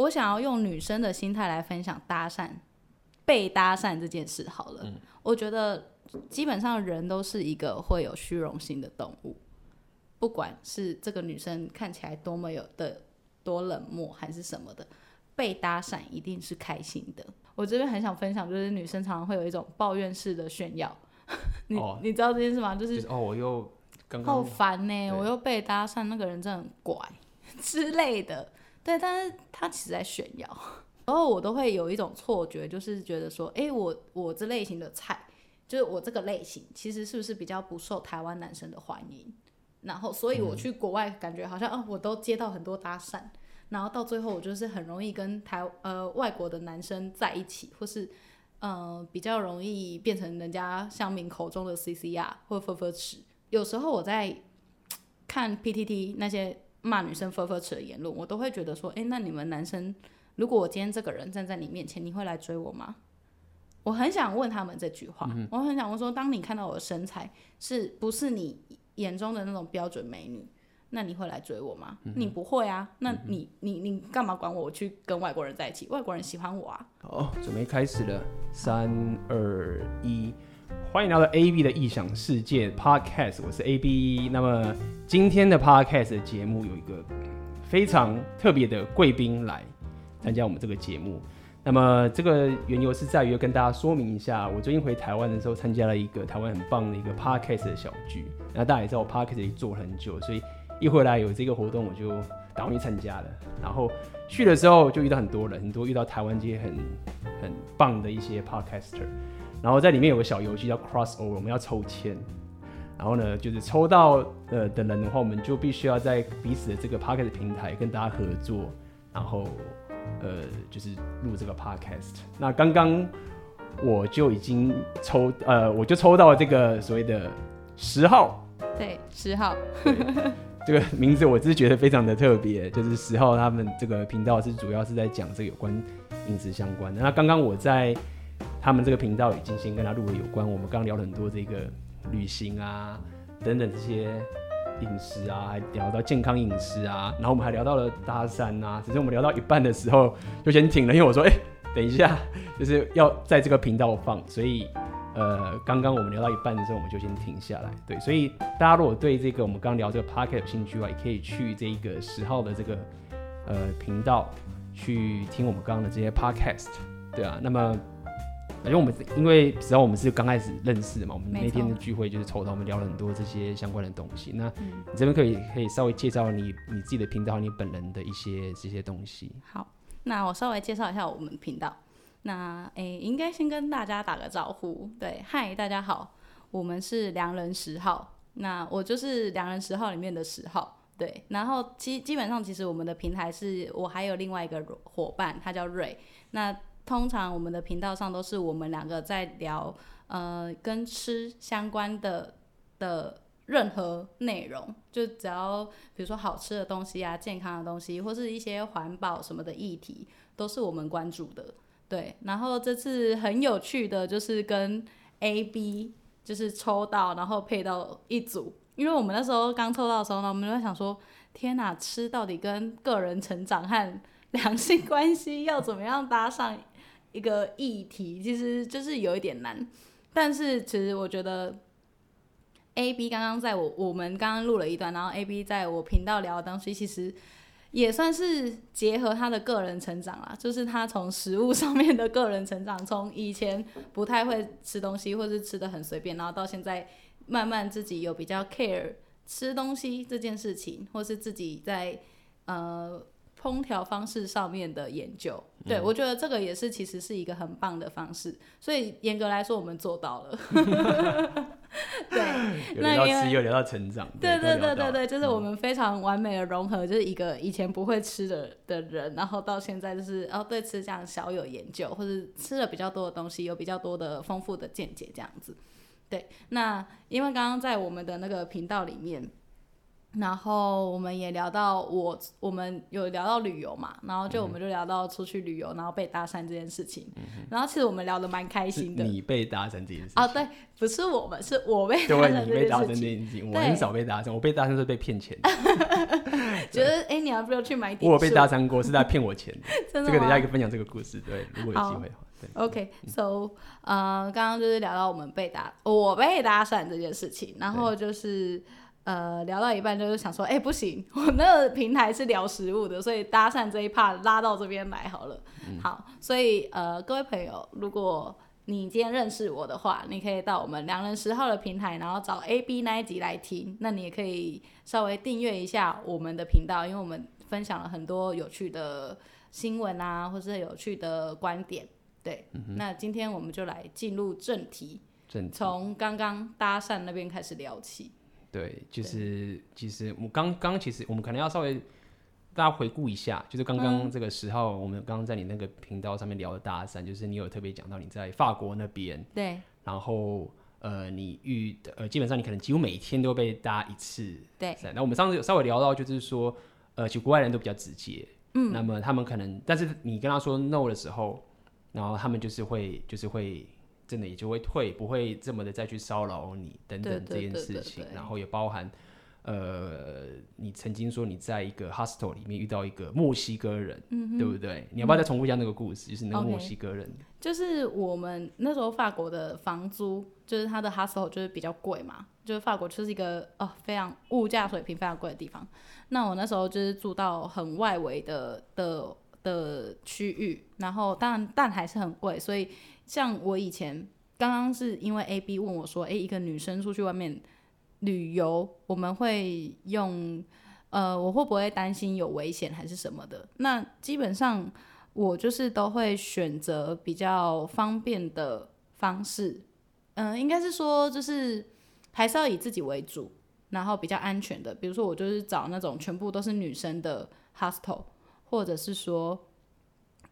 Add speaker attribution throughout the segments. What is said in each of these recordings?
Speaker 1: 我想要用女生的心态来分享搭讪、被搭讪这件事好了。嗯、我觉得基本上人都是一个会有虚荣心的动物，不管是这个女生看起来多么有的多冷漠还是什么的，被搭讪一定是开心的。我这边很想分享，就是女生常常会有一种抱怨式的炫耀。你、哦、你知道这件事吗？就是、
Speaker 2: 就是、哦，我又刚刚
Speaker 1: 好烦呢，我又被搭讪，那个人真的很怪 之类的。对，但是他其实在炫耀，然后我都会有一种错觉，就是觉得说，哎、欸，我我这类型的菜，就是我这个类型，其实是不是比较不受台湾男生的欢迎？然后，所以我去国外，感觉好像，啊，我都接到很多搭讪，然后到最后，我就是很容易跟台呃外国的男生在一起，或是呃比较容易变成人家乡民口中的 CCR 或分分尺。有时候我在 看 PTT 那些。骂女生“分分尺”的言论，我都会觉得说：“哎、欸，那你们男生，如果我今天这个人站在你面前，你会来追我吗？”我很想问他们这句话。嗯、我很想问说：“当你看到我的身材是不是你眼中的那种标准美女，那你会来追我吗？”嗯、你不会啊，那你、嗯、你你干嘛管我？我去跟外国人在一起，外国人喜欢我啊。
Speaker 2: 好，准备开始了，三二一。欢迎来到 AB 的异想世界 Podcast，我是 AB。那么今天的 Podcast 的节目有一个非常特别的贵宾来参加我们这个节目。那么这个缘由是在于跟大家说明一下，我最近回台湾的时候参加了一个台湾很棒的一个 Podcast 的小聚。那大家也知道我 Podcast 做了很久，所以一回来有这个活动，我就打算去参加了。然后去的时候就遇到很多人，很多遇到台湾这些很很棒的一些 Podcaster。然后在里面有个小游戏叫 Crossover，我们要抽签。然后呢，就是抽到呃的人的话，我们就必须要在彼此的这个 Podcast 平台跟大家合作，然后呃就是录这个 Podcast。那刚刚我就已经抽呃我就抽到了这个所谓的十号，
Speaker 1: 对，十号，
Speaker 2: 这个名字我是觉得非常的特别，就是十号他们这个频道是主要是在讲这个有关饮食相关的。那刚刚我在。他们这个频道已经先跟他录了有关，我们刚刚聊了很多这个旅行啊等等这些饮食啊，还聊到健康饮食啊，然后我们还聊到了搭讪啊，只是我们聊到一半的时候就先停了，因为我说，哎、等一下，就是要在这个频道放，所以呃，刚刚我们聊到一半的时候，我们就先停下来。对，所以大家如果对这个我们刚聊这个 podcast 有兴趣的话，也可以去这个十号的这个呃频道去听我们刚刚的这些 podcast。对啊，那么。因为我们因为只要我们是刚开始认识嘛，我们那天的聚会就是抽到，我们聊了很多这些相关的东西。那你这边可以可以稍微介绍你你自己的频道，你本人的一些这些东西。
Speaker 1: 好，那我稍微介绍一下我们频道。那诶、欸，应该先跟大家打个招呼。对，嗨，大家好，我们是良人十号。那我就是良人十号里面的十号。对，然后基基本上其实我们的平台是我还有另外一个伙伴，他叫瑞。那通常我们的频道上都是我们两个在聊，呃，跟吃相关的的任何内容，就只要比如说好吃的东西啊、健康的东西，或是一些环保什么的议题，都是我们关注的。对，然后这次很有趣的就是跟 A、B 就是抽到，然后配到一组，因为我们那时候刚抽到的时候呢，我们就在想说，天哪，吃到底跟个人成长和 两性关系要怎么样搭上？一个议题其实就是有一点难，但是其实我觉得，A B 刚刚在我我们刚刚录了一段，然后 A B 在我频道聊的东西，其实也算是结合他的个人成长啦，就是他从食物上面的个人成长，从以前不太会吃东西，或是吃的很随便，然后到现在慢慢自己有比较 care 吃东西这件事情，或是自己在呃。烹调方式上面的研究，对、嗯、我觉得这个也是其实是一个很棒的方式，所以严格来说我们做到了。对，那
Speaker 2: 有聊吃又聊到成长，
Speaker 1: 对对对对对，就是我们非常完美的融合，就是一个以前不会吃的的人，然后到现在就是哦对吃这样小有研究，或者吃了比较多的东西，有比较多的丰富的见解这样子。对，那因为刚刚在我们的那个频道里面。然后我们也聊到我，我们有聊到旅游嘛，然后就我们就聊到出去旅游，嗯、然后被搭讪这件事情。嗯、然后其实我们聊得蛮开心的。
Speaker 2: 你被搭讪这件事情
Speaker 1: 啊？对，不是我们，是我被搭讪这件事情。
Speaker 2: 我很少被搭讪，我被搭讪是被骗钱。
Speaker 1: 觉得哎，你要不要去买点？
Speaker 2: 我被搭讪过，是在骗我钱。
Speaker 1: 真的
Speaker 2: 这个等一下一个分享这个故事，对，如果有机会的话。对
Speaker 1: OK，so，、okay, 呃，刚刚就是聊到我们被搭，我被搭讪这件事情，然后就是。呃，聊到一半就是想说，哎、欸，不行，我那个平台是聊食物的，所以搭讪这一 part 拉到这边来好了。嗯、好，所以呃，各位朋友，如果你今天认识我的话，你可以到我们良人十号的平台，然后找 A B 那一集来听。那你也可以稍微订阅一下我们的频道，因为我们分享了很多有趣的新闻啊，或是有趣的观点。对，嗯、那今天我们就来进入正题，从刚刚搭讪那边开始聊起。
Speaker 2: 对，就是其实我刚刚其实我们可能要稍微大家回顾一下，就是刚刚这个时候，我们刚刚在你那个频道上面聊的搭讪，就是你有特别讲到你在法国那边，
Speaker 1: 对，
Speaker 2: 然后呃你遇呃基本上你可能几乎每天都被搭一次，
Speaker 1: 对，
Speaker 2: 那我们上次有稍微聊到就是说，呃，其实国外人都比较直接，
Speaker 1: 嗯，
Speaker 2: 那么他们可能，但是你跟他说 no 的时候，然后他们就是会就是会。真的也就会退，不会这么的再去骚扰你等等这件事情，然后也包含，呃，你曾经说你在一个 hostel 里面遇到一个墨西哥人，嗯、对不对？你要不要再重复一下那个故事？嗯、就是那个墨西哥人，okay.
Speaker 1: 就是我们那时候法国的房租，就是他的 hostel 就是比较贵嘛，就是法国就是一个哦非常物价水平非常贵的地方。那我那时候就是住到很外围的的的区域，然后当然但还是很贵，所以。像我以前刚刚是因为 A B 问我说，诶，一个女生出去外面旅游，我们会用，呃，我会不会担心有危险还是什么的？那基本上我就是都会选择比较方便的方式，嗯、应该是说就是还是要以自己为主，然后比较安全的，比如说我就是找那种全部都是女生的 hostel，或者是说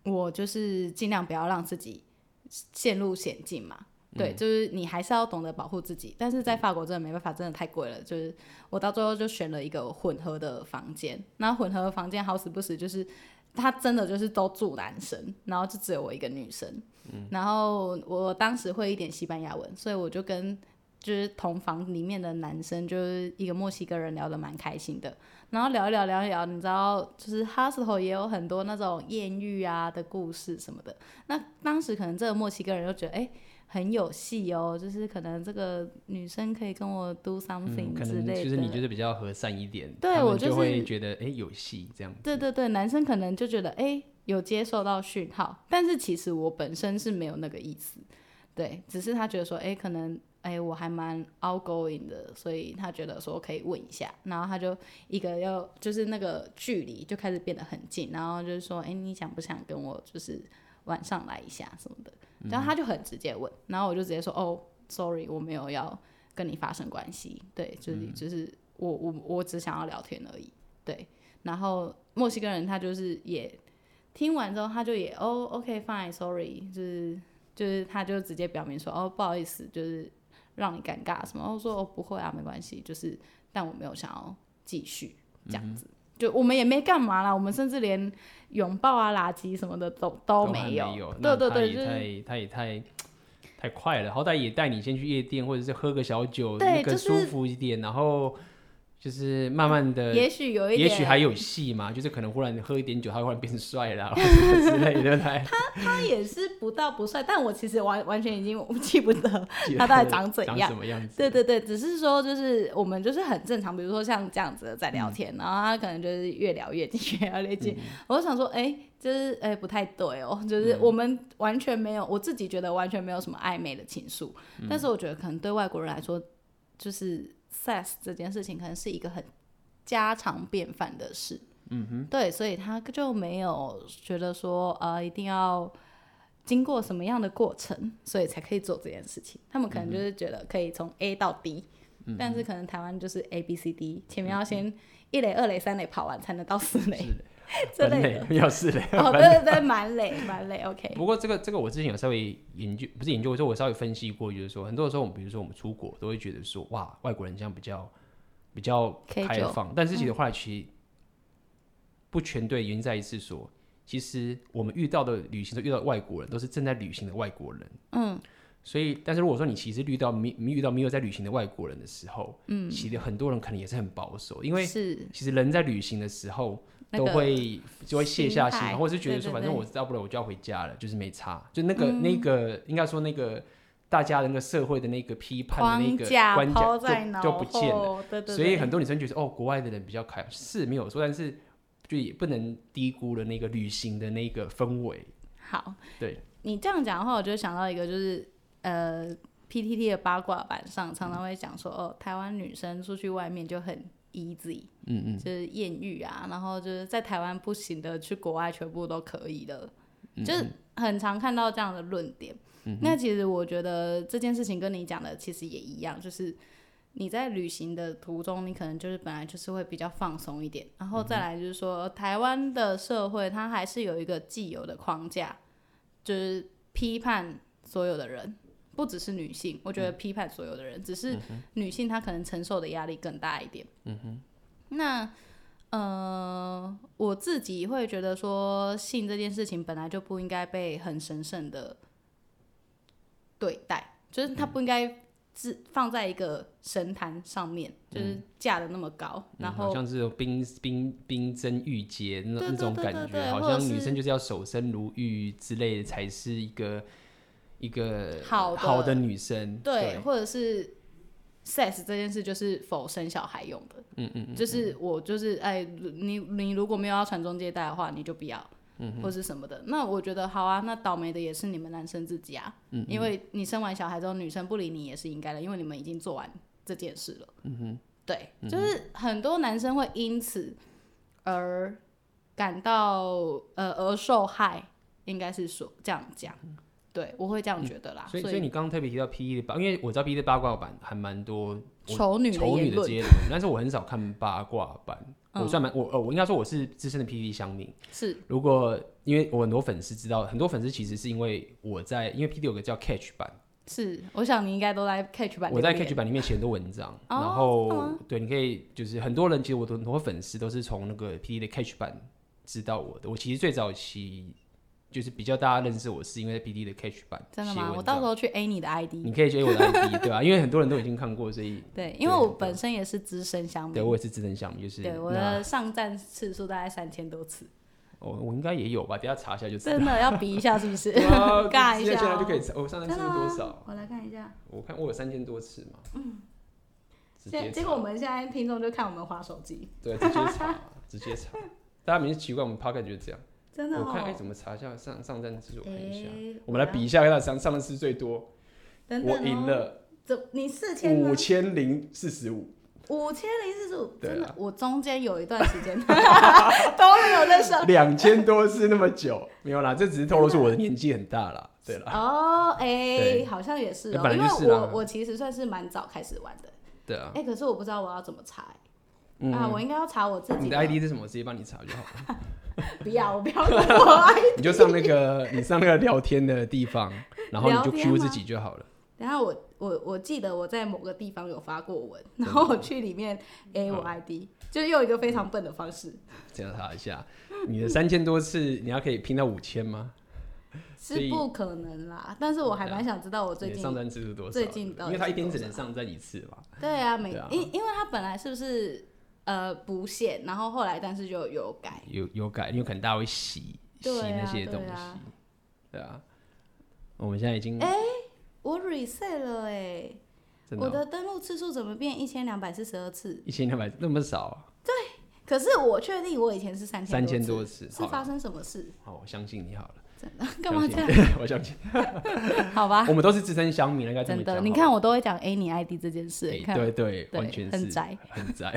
Speaker 1: 我就是尽量不要让自己。陷入险境嘛，对，就是你还是要懂得保护自己。但是在法国真的没办法，真的太贵了。就是我到最后就选了一个混合的房间，那混合的房间好死不死就是他真的就是都住男生，然后就只有我一个女生。然后我当时会一点西班牙文，所以我就跟就是同房里面的男生，就是一个墨西哥人聊得蛮开心的。然后聊一聊，聊一聊，你知道，就是 hostel 也有很多那种艳遇啊的故事什么的。那当时可能这个墨西哥人就觉得，哎，很有戏哦，就是可能这个女生可以跟我 do something 之类的。
Speaker 2: 就是你就是比较和善一点，
Speaker 1: 对我就
Speaker 2: 会觉得，哎，有戏这样子。
Speaker 1: 对对对，男生可能就觉得，哎，有接受到讯号，但是其实我本身是没有那个意思，对，只是他觉得说，哎，可能。哎、欸，我还蛮 outgoing 的，所以他觉得说可以问一下，然后他就一个要就是那个距离就开始变得很近，然后就是说，哎、欸，你想不想跟我就是晚上来一下什么的？然后他就很直接问，然后我就直接说，哦，sorry，我没有要跟你发生关系，对，就是就是我我我只想要聊天而已，对。然后墨西哥人他就是也听完之后，他就也哦，OK fine，sorry，就是就是他就直接表明说，哦，不好意思，就是。让你尴尬什么？我说哦，不会啊，没关系，就是，但我没有想要继续这样子，嗯、就我们也没干嘛啦，我们甚至连拥抱啊、垃圾什么的都都没有。没有对对对，就是
Speaker 2: 他也太太快了，好歹也带你先去夜店，或者是喝个小酒，对，更舒服一点，就是、然后。就是慢慢的，
Speaker 1: 也许有一点，
Speaker 2: 也许还有戏嘛。就是可能忽然喝一点酒，他忽然变帅了，之类的。他
Speaker 1: 他也是不到不帅，但我其实完完全已经记不得他到底长怎样，
Speaker 2: 什么样子。
Speaker 1: 对对对，只是说就是我们就是很正常，比如说像这样子的在聊天，嗯、然后他可能就是越聊越近，越聊越近。嗯、我就想说，哎、欸，就是哎、欸、不太对哦，就是我们完全没有，我自己觉得完全没有什么暧昧的情愫。嗯、但是我觉得可能对外国人来说，就是。Sex 这件事情可能是一个很家常便饭的事，
Speaker 2: 嗯哼，
Speaker 1: 对，所以他就没有觉得说呃一定要经过什么样的过程，所以才可以做这件事情。他们可能就是觉得可以从 A 到 D，嗯，但是可能台湾就是 A B C D，前面要先一垒、二垒、三垒跑完才能到四垒。
Speaker 2: 这类的要是的
Speaker 1: 哦，对对对，蛮累蛮累，OK。
Speaker 2: 不过这个这个我之前有稍微研究，不是研究，我说我稍微分析过，就是说很多时候，我们比如说我们出国，都会觉得说哇，外国人这样比较比较开放，但是其实后来其实不全对，原因在于是说，其实我们遇到的旅行都遇到外国人，都是正在旅行的外国人。嗯。所以，但是如果说你其实遇到没遇到没有在旅行的外国人的时候，嗯，其实很多人可能也是很保守，因为是其实人在旅行的时候都会就会卸下心，或者是觉得说反正我到不了我就要回家了，就是没差，就那个那个应该说那个大家的那个社会的那个批判的那个关卡就就不见了。所以很多女生觉得哦，国外的人比较开是没有说，但是就也不能低估了那个旅行的那个氛围。
Speaker 1: 好，
Speaker 2: 对
Speaker 1: 你这样讲的话，我就想到一个就是。呃，PTT 的八卦版上常常会讲说，哦，台湾女生出去外面就很 easy，嗯嗯，就是艳遇啊，然后就是在台湾不行的，去国外全部都可以的，嗯嗯，就是很常看到这样的论点。那其实我觉得这件事情跟你讲的其实也一样，就是你在旅行的途中，你可能就是本来就是会比较放松一点，然后再来就是说，台湾的社会它还是有一个既有的框架，就是批判所有的人。不只是女性，我觉得批判所有的人，嗯、只是女性她可能承受的压力更大一点。嗯哼，那呃，我自己会觉得说，性这件事情本来就不应该被很神圣的对待，就是它不应该自放在一个神坛上面，嗯、就是架的那么高，嗯、然后
Speaker 2: 好像是有冰冰冰贞玉洁那那种感觉，好像女生就是要守身如玉之类的才是一个。一个好的好的女生，
Speaker 1: 对，对。或者是 sex 这件事就是否生小孩用的，嗯嗯，就是我就是哎，你你如果没有要传宗接代的话，你就不要，嗯哼，或是什么的。那我觉得好啊，那倒霉的也是你们男生自己啊，嗯，因为你生完小孩之后，女生不理你也是应该的，因为你们已经做完这件事了，嗯哼，对，就是很多男生会因此而感到呃而受害，应该是说这样讲。对，我会这样觉得啦。嗯、所以，
Speaker 2: 所以你刚刚特别提到 P E 的八，因为我知道 P E 的八卦版还蛮多
Speaker 1: 丑女
Speaker 2: 丑女的接龙，但是我很少看八卦版。嗯、我算蛮我呃，我应该说我是资深的 P E 乡民。是，如果因为我很多粉丝知道，很多粉丝其实是因为我在，因为 P D 有个叫 Catch 版。
Speaker 1: 是，我想你应该都在 Catch 版。
Speaker 2: 我在 Catch 版里面写很多文章，哦、然后、嗯、对，你可以就是很多人其实我的很多粉丝都是从那个 P D 的 Catch 版知道我的。我其实最早期。就是比较大家认识我是因为在 P D 的 Catch 版，
Speaker 1: 真的吗？我到时候去 A 你的 I D，
Speaker 2: 你可以去 A 我的 I D，对吧？因为很多人都已经看过，所以
Speaker 1: 对，因为我本身也是资深项目，
Speaker 2: 对我也是资深项目，就是
Speaker 1: 对我的上站次数大概三千多次。
Speaker 2: 哦，我应该也有吧？等下查一下就知道。
Speaker 1: 真的要比一下是不是？尬一下，
Speaker 2: 现在就可以查。我上站次数多少？
Speaker 1: 我来看一下。
Speaker 2: 我看我有三千多次嘛。嗯。
Speaker 1: 结结果我们现在听众就看我们滑手机。
Speaker 2: 对，直接查，直接查。大家明明奇怪，我们 Podcast 就是这样。
Speaker 1: 真的哦、
Speaker 2: 我看哎，怎么查一下上上站次数？我看一下，欸、我们来比一下，看上上站次最多。等等哦、我赢了。
Speaker 1: 怎你四千？
Speaker 2: 五千零四十五。
Speaker 1: 五千零四十五，真的，啊、我中间有一段时间 都没有在上。
Speaker 2: 两千多次那么久，没有啦，这只是透露出我的年纪很大啦。对啦。
Speaker 1: 哦，哎、欸，好像也是哦、喔，因为我我其实算是蛮早开始玩的。
Speaker 2: 对啊。
Speaker 1: 哎、欸，可是我不知道我要怎么查、欸。嗯、啊，我应该要查我自己。
Speaker 2: 你的 ID 是什么？我直接帮你查就好 了。
Speaker 1: 不要，我不要我 ID
Speaker 2: 你就上那个，你上那个聊天的地方，然后你就 Q 自己就好了。
Speaker 1: 等下我我我记得我在某个地方有发过文，然后我去里面 A 我 ID，、嗯、就是用一个非常笨的方式。
Speaker 2: 这样查一下，你的三千多次，你要可以拼到五千吗？
Speaker 1: 是不可能啦，但是我还蛮想知道我最近
Speaker 2: 上站次数多少？
Speaker 1: 最近
Speaker 2: 因为他一天只能上站一次嘛。
Speaker 1: 对啊，每因因为他本来是不是？呃，不限，然后后来，但是就有改，
Speaker 2: 有有改，因为可能大家会洗、啊、洗那些东西，对啊，对啊。我们现在已经，哎、欸，
Speaker 1: 我 reset 了哎、我的登录次数怎么变一千两百四十二次？
Speaker 2: 一千两百那么少啊？
Speaker 1: 对，可是我确定我以前是三千
Speaker 2: 三千多次，
Speaker 1: 是发生什么事？
Speaker 2: 好，好，我相信你好了。
Speaker 1: 干嘛这样？
Speaker 2: 我相信，
Speaker 1: 好吧。
Speaker 2: 我们都是资深乡民，应该
Speaker 1: 真的。你看，我都会讲 A 你 ID 这件事。
Speaker 2: 对对，完全是
Speaker 1: 很宅，
Speaker 2: 很宅。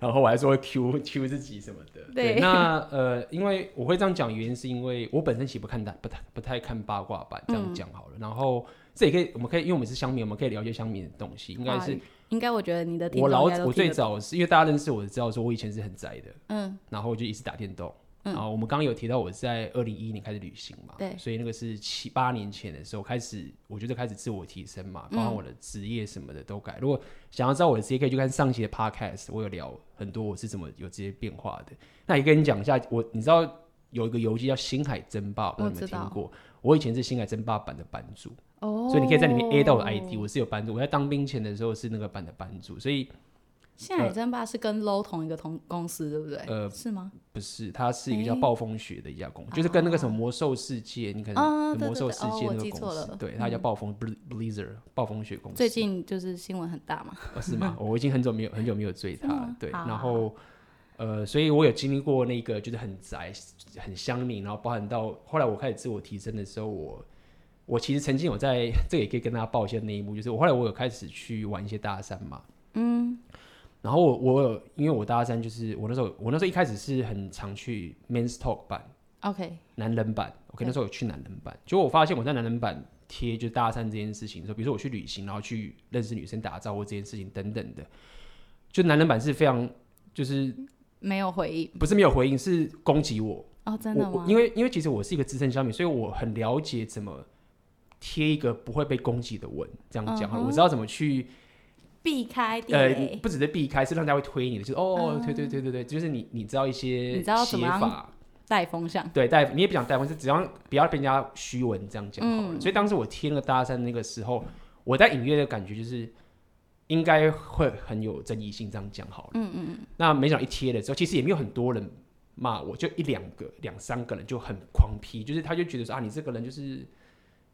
Speaker 2: 然后我还说会 Q Q 自己什么的。对，那呃，因为我会这样讲，原因是因为我本身其实不看大，不太不太看八卦版。这样讲好了。然后这也可以，我们可以，因为我们是乡民，我们可以了解乡民的东西。应该是，
Speaker 1: 应该我觉得你的
Speaker 2: 我老我最早是因为大家认识我，知道说我以前是很宅的。嗯。然后我就一直打电动。
Speaker 1: 嗯、
Speaker 2: 然后我们刚刚有提到我在二零一一年开始旅行嘛，
Speaker 1: 对，
Speaker 2: 所以那个是七八年前的时候开始，我觉得开始自我提升嘛，包括我的职业什么的都改。嗯、如果想要知道我的职业，可以去看上期的 podcast，我有聊很多我是怎么有这些变化的。那也跟你讲一下，我你知道有一个游戏叫《星海争霸》，我有没有听过？我，我以前是《星海争霸》版的版主，哦，所以你可以在里面 A 到我的 ID，我是有版主。我在当兵前的时候是那个版的版主，所以。
Speaker 1: 星海争霸是跟 Low 同一个同公司，对不对？
Speaker 2: 呃，
Speaker 1: 是吗？
Speaker 2: 不是，它是一个叫暴风雪的一家公司，就是跟那个什么魔兽世界，你可能魔兽世界那个公司，对，它叫暴风 Blizzard 暴风雪公司。
Speaker 1: 最近就是新闻很大嘛？
Speaker 2: 是吗？我已经很久没有很久没有追它了，对。然后呃，所以我有经历过那个就是很宅、很乡民，然后包含到后来我开始自我提升的时候，我我其实曾经有在这个也可以跟大家报一些内幕，就是我后来我有开始去玩一些大山嘛，嗯。然后我我有，因为我大三就是我那时候我那时候一开始是很常去 Men's Talk 版
Speaker 1: ，OK，
Speaker 2: 男人版，OK，那时候有去男人版，结果我发现我在男人版贴就是大三这件事情的时候，比如说我去旅行，然后去认识女生打招呼这件事情等等的，就男人版是非常就是
Speaker 1: 没有回应，
Speaker 2: 不是没有回应，是攻击我
Speaker 1: 哦，真的吗？
Speaker 2: 因为因为其实我是一个资深小米，所以我很了解怎么贴一个不会被攻击的文，这样讲，uh. 我知道怎么去。
Speaker 1: 避开
Speaker 2: 呃，不只是避开，是让大家会推你的，就是哦，推推推对对，就是你你知道一些写法
Speaker 1: 带风向，
Speaker 2: 对带你也不想带风是，只要不要被人家虚文这样讲好了。嗯、所以当时我贴那个大山那个时候，我在隐约的感觉就是应该会很有争议性，这样讲好了。嗯嗯嗯，那没想到一贴了之后，其实也没有很多人骂我，就一两个、两三个人就很狂批，就是他就觉得说啊，你这个人就是。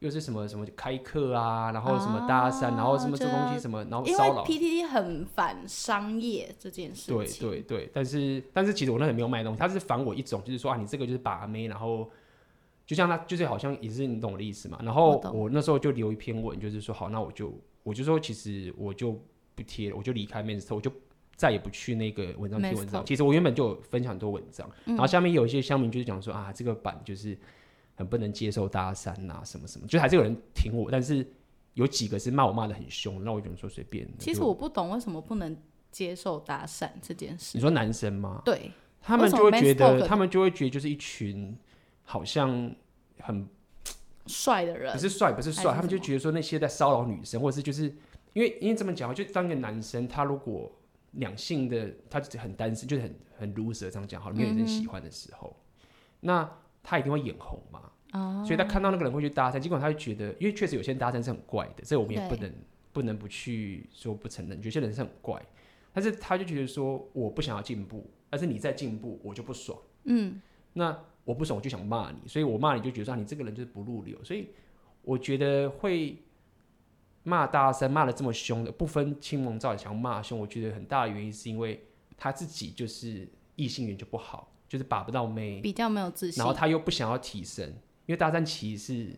Speaker 2: 又是什么什么开课啊，然后什么搭讪，啊、然后什么这东西什么，然后骚扰。因为
Speaker 1: PTT 很反商业这件事情。
Speaker 2: 对对对，但是但是其实我那里没有卖东西，他是反我一种，就是说啊，你这个就是把妹，然后就像他就是好像也是你懂我的意思嘛。然后我那时候就留一篇文，就是说好，那我就我就说其实我就不贴了，我就离开 Men's Talk，我就再也不去那个文章贴文章。其实我原本就有分享很多文章，嗯、然后下面有一些乡民就是讲说啊，这个版就是。很不能接受搭讪呐，什么什么，就还是有人挺我，但是有几个是骂我骂的很凶，那我只能说随便。
Speaker 1: 其实我不懂为什么不能接受搭讪这件事。
Speaker 2: 你说男生吗？
Speaker 1: 对，
Speaker 2: 他们就会觉得，他们就会觉得就是一群好像很
Speaker 1: 帅的人，
Speaker 2: 不是帅，不是帅，他们就觉得说那些在骚扰女生，或者是就是因为因为这么讲，就当一个男生，他如果两性的他很单身，就是很很 loser 这样讲好了，没有女生喜欢的时候，嗯、那。他一定会眼红嘛，oh. 所以他看到那个人会去搭讪，尽管他会觉得，因为确实有些人搭讪是很怪的，这我们也不能不能不去说不承认，有些人是很怪，但是他就觉得说我不想要进步，但是你在进步，我就不爽，嗯，那我不爽我就想骂你，所以我骂你就觉得说你这个人就是不入流，所以我觉得会骂搭讪骂的这么凶的，不分青红皂白想骂凶，我觉得很大的原因是因为他自己就是异性缘就不好。就是把不到妹，
Speaker 1: 比较没有自信，
Speaker 2: 然后他又不想要提升，因为搭讪其实是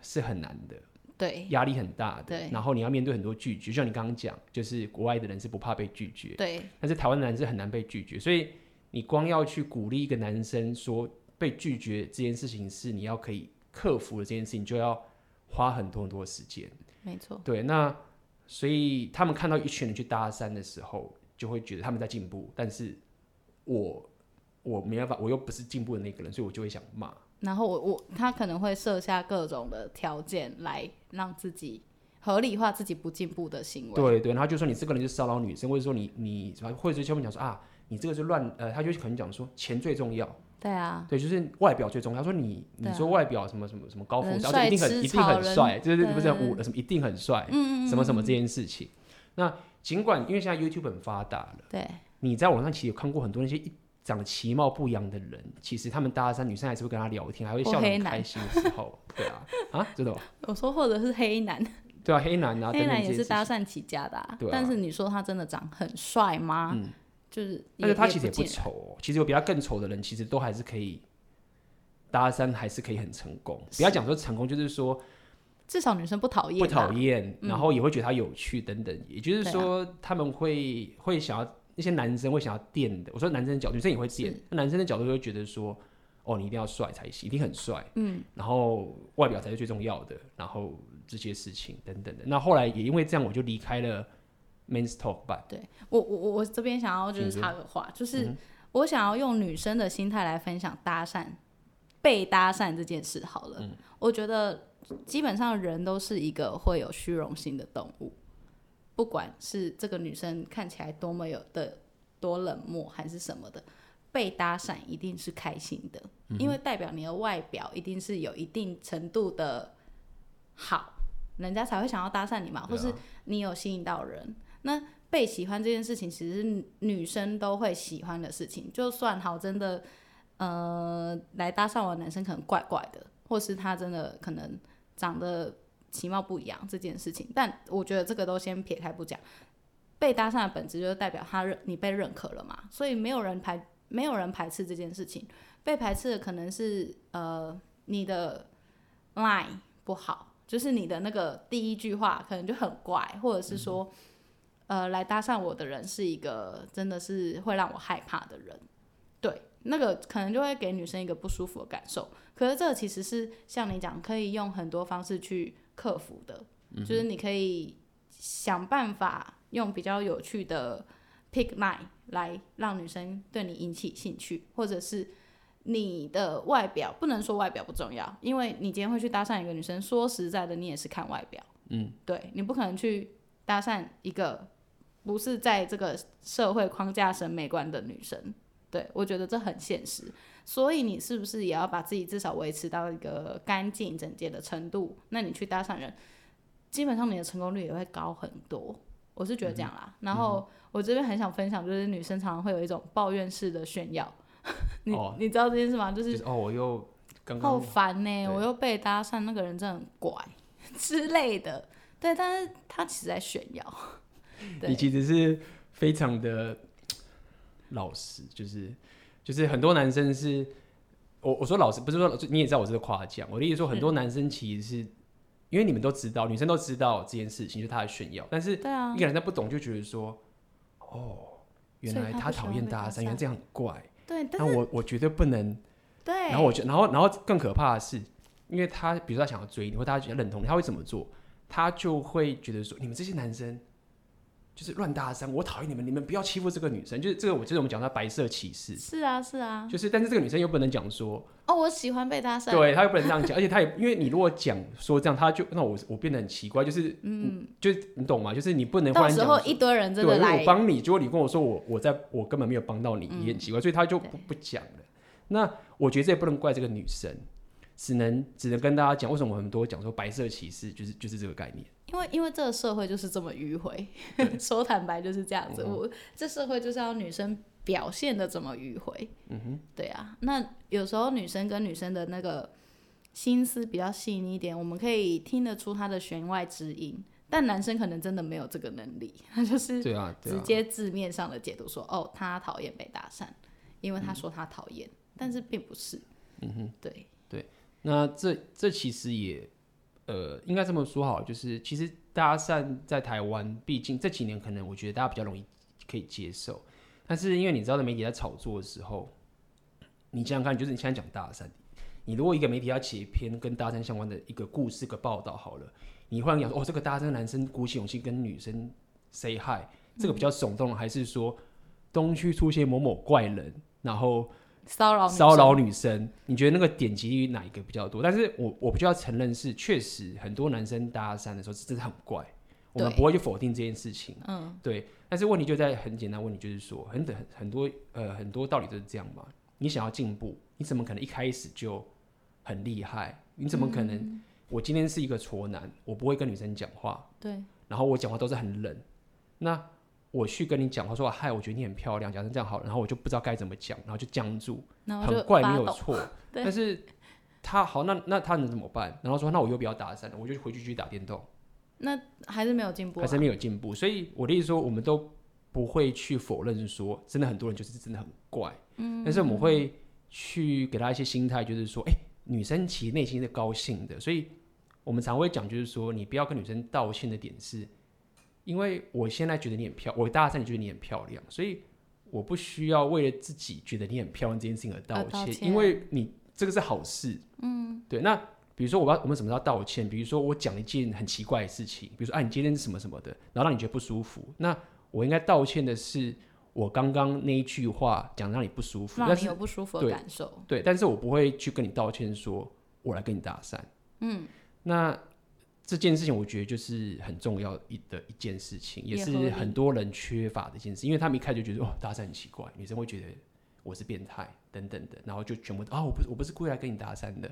Speaker 2: 是很难的，
Speaker 1: 对，
Speaker 2: 压力很大的，
Speaker 1: 对，然
Speaker 2: 后你要面对很多拒绝，就像你刚刚讲，就是国外的人是不怕被拒绝，
Speaker 1: 对，
Speaker 2: 但是台湾的人是很难被拒绝，所以你光要去鼓励一个男生说被拒绝这件事情是你要可以克服的这件事情，就要花很多很多时间，
Speaker 1: 没错，
Speaker 2: 对，那所以他们看到一群人去搭讪的时候，就会觉得他们在进步，但是我。我没办法，我又不是进步的那个人，所以我就会想骂。
Speaker 1: 然后我我他可能会设下各种的条件来让自己合理化自己不进步的行为。对
Speaker 2: 对，然后就说你这个人就骚扰女生，或者说你你或者是他们讲说啊，你这个是乱呃，他就可能讲说钱最重要。
Speaker 1: 对啊，
Speaker 2: 对，就是外表最重要。他说你你说外表什么什么什么高富帅，一定很一定很帅，就是不是五什么一定很帅，嗯嗯，什么什么这件事情。那尽管因为现在 YouTube 很发达了，
Speaker 1: 对，
Speaker 2: 你在网上其实有看过很多那些一。长得其貌不扬的人，其实他们搭讪女生还是会跟他聊天，还会笑得很开心的时候，对啊，啊，真的吗？
Speaker 1: 我说或者是黑男，
Speaker 2: 对啊，黑男啊，
Speaker 1: 黑男也是搭讪起家的，啊。对啊，但是你说他真的长很帅吗？嗯，就是，
Speaker 2: 但是他其实也不丑哦。其实有比他更丑的人，其实都还是可以搭讪，还是可以很成功。不要讲说成功，就是说
Speaker 1: 至少女生不讨厌，
Speaker 2: 不讨厌，然后也会觉得他有趣等等。也就是说，他们会会想要。那些男生会想要电的，我说男生的角度，女生也会电。那男生的角度就会觉得说，哦，你一定要帅才行，一定很帅，嗯，然后外表才是最重要的，然后这些事情等等的。那后来也因为这样，我就离开了 Men's Talk 吧。
Speaker 1: 对我，我我我这边想要就是插个话，就是我想要用女生的心态来分享搭讪、被搭讪这件事好了。嗯、我觉得基本上人都是一个会有虚荣心的动物，不管是这个女生看起来多么有的多冷漠还是什么的，被搭讪一定是开心的，嗯、因为代表你的外表一定是有一定程度的好，人家才会想要搭讪你嘛，或是你有吸引到人。那被喜欢这件事情，其实是女生都会喜欢的事情。就算好真的，呃，来搭讪我的男生可能怪怪的，或是他真的可能长得其貌不扬这件事情，但我觉得这个都先撇开不讲。被搭讪的本质就是代表他认你被认可了嘛，所以没有人排没有人排斥这件事情。被排斥的可能是呃你的 line 不好，就是你的那个第一句话可能就很怪，或者是说。呃，来搭讪我的人是一个真的是会让我害怕的人，对，那个可能就会给女生一个不舒服的感受。可是这其实是像你讲，可以用很多方式去克服的，嗯、就是你可以想办法用比较有趣的 pick line 来让女生对你引起兴趣，或者是你的外表，不能说外表不重要，因为你今天会去搭讪一个女生，说实在的，你也是看外表，嗯，对，你不可能去搭讪一个。不是在这个社会框架审美观的女生，对，我觉得这很现实。所以你是不是也要把自己至少维持到一个干净整洁的程度？那你去搭讪人，基本上你的成功率也会高很多。我是觉得这样啦。嗯、然后我这边很想分享，就是女生常常会有一种抱怨式的炫耀。你、哦、你知道这件事吗？就是，就是哦，我又刚刚好烦呢、欸，我又被搭讪，那个人真的很怪 之类的。对，但是他其实在炫耀。你其实是非常的老实，就是就是很多男生是，我我说老实不是说你也知道我是夸奖，我的意思说很多男生其实是，因为你们都知道，女生都知道这件事情，就是他的炫耀，但是一个人他不懂就觉得说，哦，原来他讨厌搭讪，原来这样很怪，对，那我我绝对不能，对，然后我就然后然后更可怕的是，因为他比如说他想要追你，或他觉得认同你，他会怎么做？他就会觉得说，你们这些男生。就是乱搭讪，我讨厌你们，你们不要欺负这个女生。就是这个，我就是我们讲她白色歧视。是啊，是啊。就是，但是这个女生又不能讲说，哦，我喜欢被搭讪。对，她又不能这样讲，而且她也，因为你如果讲说这样，她就那我我变得很奇怪，就是嗯，就是你懂吗？就是你不能。到时候一堆人真的来，我帮你，结果你跟我说我我在我根本没有帮到你，也很奇怪，所以她就不不讲了。那我觉得这也不能怪这个女生，只能只能跟大家讲，为什么很多讲说白色歧视，就是就是这个概念。因为因为这个社会就是这么迂回，说坦白就是这样子。嗯、我这社会就是要女生表现的这么迂回。嗯哼，对啊。那有时候女生跟女生的那个心思比较细腻一点，我们可以听得出她的弦外之音。但男生可能真的没有这个能力，他就是对啊直接字面上的解读说，哦，他讨厌被搭讪，因为他说他讨厌，嗯、但是并不是。嗯哼，对对。那这这其实也。呃，应该这么说好，就是其实搭讪在台湾，毕竟这几年可能我觉得大家比较容易可以接受，但是因为你知道，的媒体在炒作的时候，你想想看，就是你现在讲搭讪，你如果一个媒体要写一篇跟搭讪相关的一个故事、一个报道好了，你忽然讲说，哦，这个搭讪男生鼓起勇气跟女生 say hi，这个比较耸动，还是说东区出现某某怪人，然后。骚扰骚扰女生，你觉得那个点击率哪一个比较多？但是我我必须要承认是确实很多男生搭讪的时候是真的很怪，我们不会去否定这件事情。嗯，对。但是问题就在很简单问题，就是说很很很多呃很多道理都是这样嘛。你想要进步，你怎么可能一开始就很厉害？你怎么可能？嗯、我今天是一个挫男，我不会跟女生讲话。对。然后我讲话都是很冷。那。我去跟你讲，话说嗨，我觉得你很漂亮，讲成这样好，然后我就不知道该怎么讲，然后就僵住，很怪没有错，但是他好，那那他能怎么办？然后说那我又不要打伞了，我就回去去打电动，那还是没有进步，还是没有进步。所以我的意思说，我们都不会去否认说，真的很多人就是真的很怪，嗯，但是我们会去给他一些心态，就是说，哎、欸，女生其实内心是高兴的，所以我们常会讲，就是说，你不要跟女生道歉的点是。因为我现在觉得你很漂亮，我搭讪你觉得你很漂亮，所以我不需要为了自己觉得你很漂亮这件事情而道歉，道歉，因为你这个是好事。嗯，对。那比如说我要我们什么时候道歉？比如说我讲一件很奇怪的事情，比如说哎、啊、你今天是什么什么的，然后让你觉得不舒服，那我应该道歉的是，
Speaker 2: 我刚刚那一句话讲让你不舒服，
Speaker 1: 让你有不舒服的感受。
Speaker 2: 对，对，但是我不会去跟你道歉，说我来跟你搭讪。嗯，那这件事情我觉得就是很重要一的一件事情，也是很多人缺乏的一件事，因为他们一开始就觉得哦，搭讪很奇怪，女生会觉得我是变态等等的，然后就全部啊、哦，我不是我不是故意来跟你搭讪的，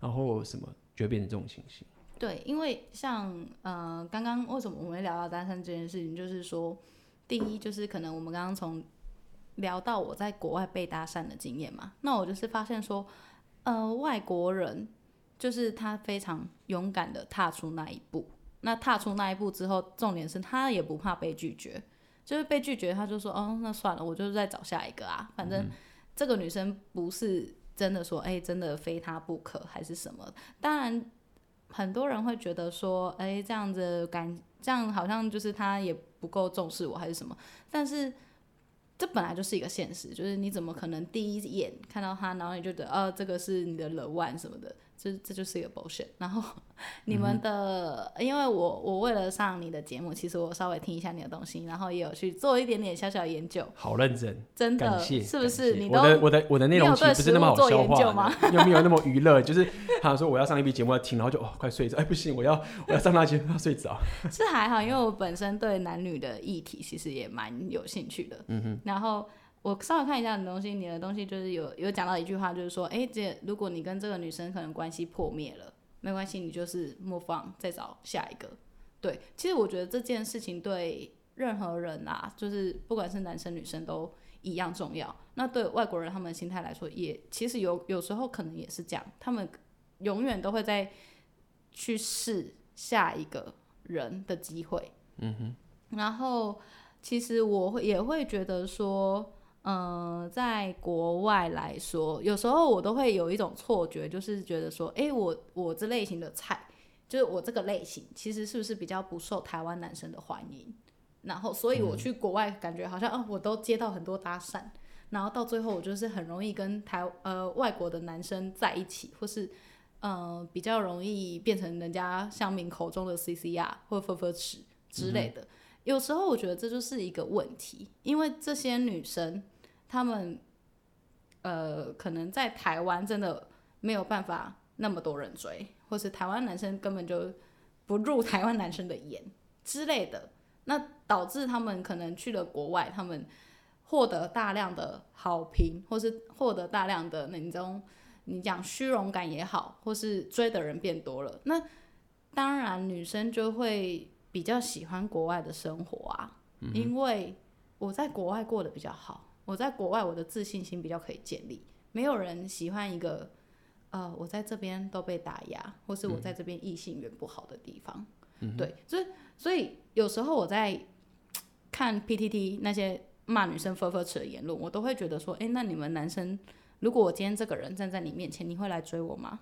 Speaker 2: 然后什么就会变成这种情形。
Speaker 1: 对，因为像呃，刚刚为什么我们会聊到搭讪这件事情，就是说，第一就是可能我们刚刚从聊到我在国外被搭讪的经验嘛，那我就是发现说，呃，外国人就是他非常勇敢的踏出那一步，那踏出那一步之后，重点是他也不怕被拒绝，就是被拒绝他就说，哦，那算了，我就是再找下一个啊，反正这个女生不是真的说，哎，真的非他不可还是什么，当然。很多人会觉得说，哎、欸，这样子感，这样好像就是他也不够重视我，还是什么？但是这本来就是一个现实，就是你怎么可能第一眼看到他，然后你就觉得，哦，这个是你的 the one 什么的？这这就是一个 bullshit。然后你们的，嗯、因为我我为了上你的节目，其实我稍微听一下你的东西，然后也有去做一点点小小研究。
Speaker 2: 好认真，
Speaker 1: 真的，是不是？你都
Speaker 2: 我的我的我的内容其实不是那么好消化吗？又没有那么娱乐，就是 他说我要上一期节目要听，然后就哦快睡着，哎不行，我要我要上那节目要睡着。
Speaker 1: 是还好，因为我本身对男女的议题其实也蛮有兴趣的。嗯哼，然后。我稍微看一下你的东西，你的东西就是有有讲到一句话，就是说，哎，这如果你跟这个女生可能关系破灭了，没关系，你就是莫放再找下一个。对，其实我觉得这件事情对任何人啊，就是不管是男生女生都一样重要。那对外国人他们心态来说，也其实有有时候可能也是这样，他们永远都会在去试下一个人的机会。嗯哼。然后其实我会也会觉得说。嗯、呃，在国外来说，有时候我都会有一种错觉，就是觉得说，哎，我我这类型的菜，就是我这个类型，其实是不是比较不受台湾男生的欢迎？然后，所以我去国外，感觉好像，哦，我都接到很多搭讪，然后到最后，我就是很容易跟台呃外国的男生在一起，或是呃比较容易变成人家乡民口中的 CCR 或分分尺之类的。嗯、有时候我觉得这就是一个问题，因为这些女生。他们，呃，可能在台湾真的没有办法那么多人追，或是台湾男生根本就不入台湾男生的眼之类的，那导致他们可能去了国外，他们获得大量的好评，或是获得大量的那种你讲虚荣感也好，或是追的人变多了，那当然女生就会比较喜欢国外的生活啊，嗯、因为我在国外过得比较好。我在国外，我的自信心比较可以建立。没有人喜欢一个，呃，我在这边都被打压，或是我在这边异性缘不好的地方。嗯、对，所以所以有时候我在看 PTT 那些骂女生尺的言论，我都会觉得说，哎，那你们男生，如果我今天这个人站在你面前，你会来追我吗？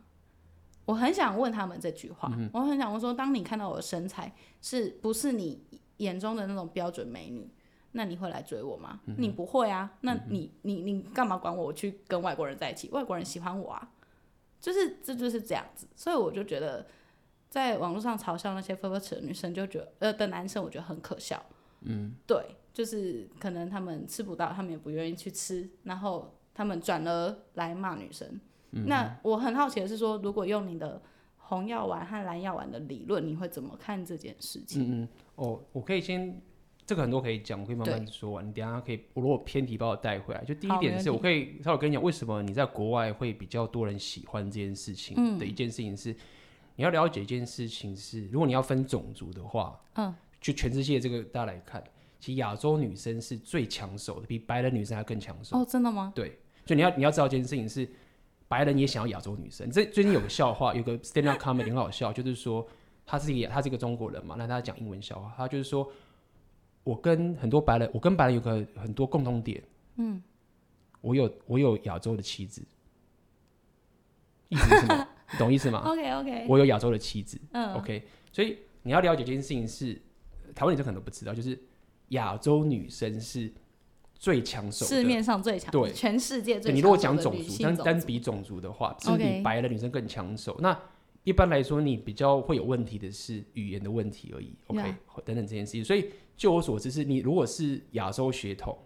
Speaker 1: 我很想问他们这句话。嗯、我很想问说，当你看到我的身材，是不是你眼中的那种标准美女？那你会来追我吗？嗯、你不会啊。那你、你你干嘛管我？我去跟外国人在一起，外国人喜欢我啊。就是这就是这样子，所以我就觉得，在网络上嘲笑那些 ㄈㄈ 尺的女生，就觉得呃的男生，我觉得很可笑。嗯，对，就是可能他们吃不到，他们也不愿意去吃，然后他们转而来骂女生。嗯、那我很好奇的是说，如果用你的红药丸和蓝药丸的理论，你会怎么看这件事情？
Speaker 2: 嗯嗯，哦，我可以先。这个很多可以讲，我可以慢慢说完。你等下可以，我如果偏题把我带回来。就第一点是，我可以稍微跟你讲，为什么你在国外会比较多人喜欢这件事情的一件事情是，嗯、你要了解一件事情是，如果你要分种族的话，嗯，就全世界这个大家来看，其实亚洲女生是最抢手的，比白人女生还更抢手。
Speaker 1: 哦，真的吗？
Speaker 2: 对，就你要你要知道一件事情是，白人也想要亚洲女生。这最近有个笑话，有个 stand up comedy 很好笑，就是说他是一个他是一个中国人嘛，那他讲英文笑话，他就是说。我跟很多白人，我跟白人有个很多共同点。嗯，我有我有亚洲的妻子，意思是什么？你懂意思吗
Speaker 1: ？OK OK。
Speaker 2: 我有亚洲的妻子。嗯。OK，所以你要了解这件事情是，台湾女生可能都不知道，就是亚洲女生是最抢手的，
Speaker 1: 市面上最强，对，全世界最。
Speaker 2: 你如果讲种族，单单比种族的话，是比白人女生更抢手。那一般来说，你比较会有问题的是语言的问题而已。OK，等等这件事情，所以。就我所知，是你如果是亚洲血统，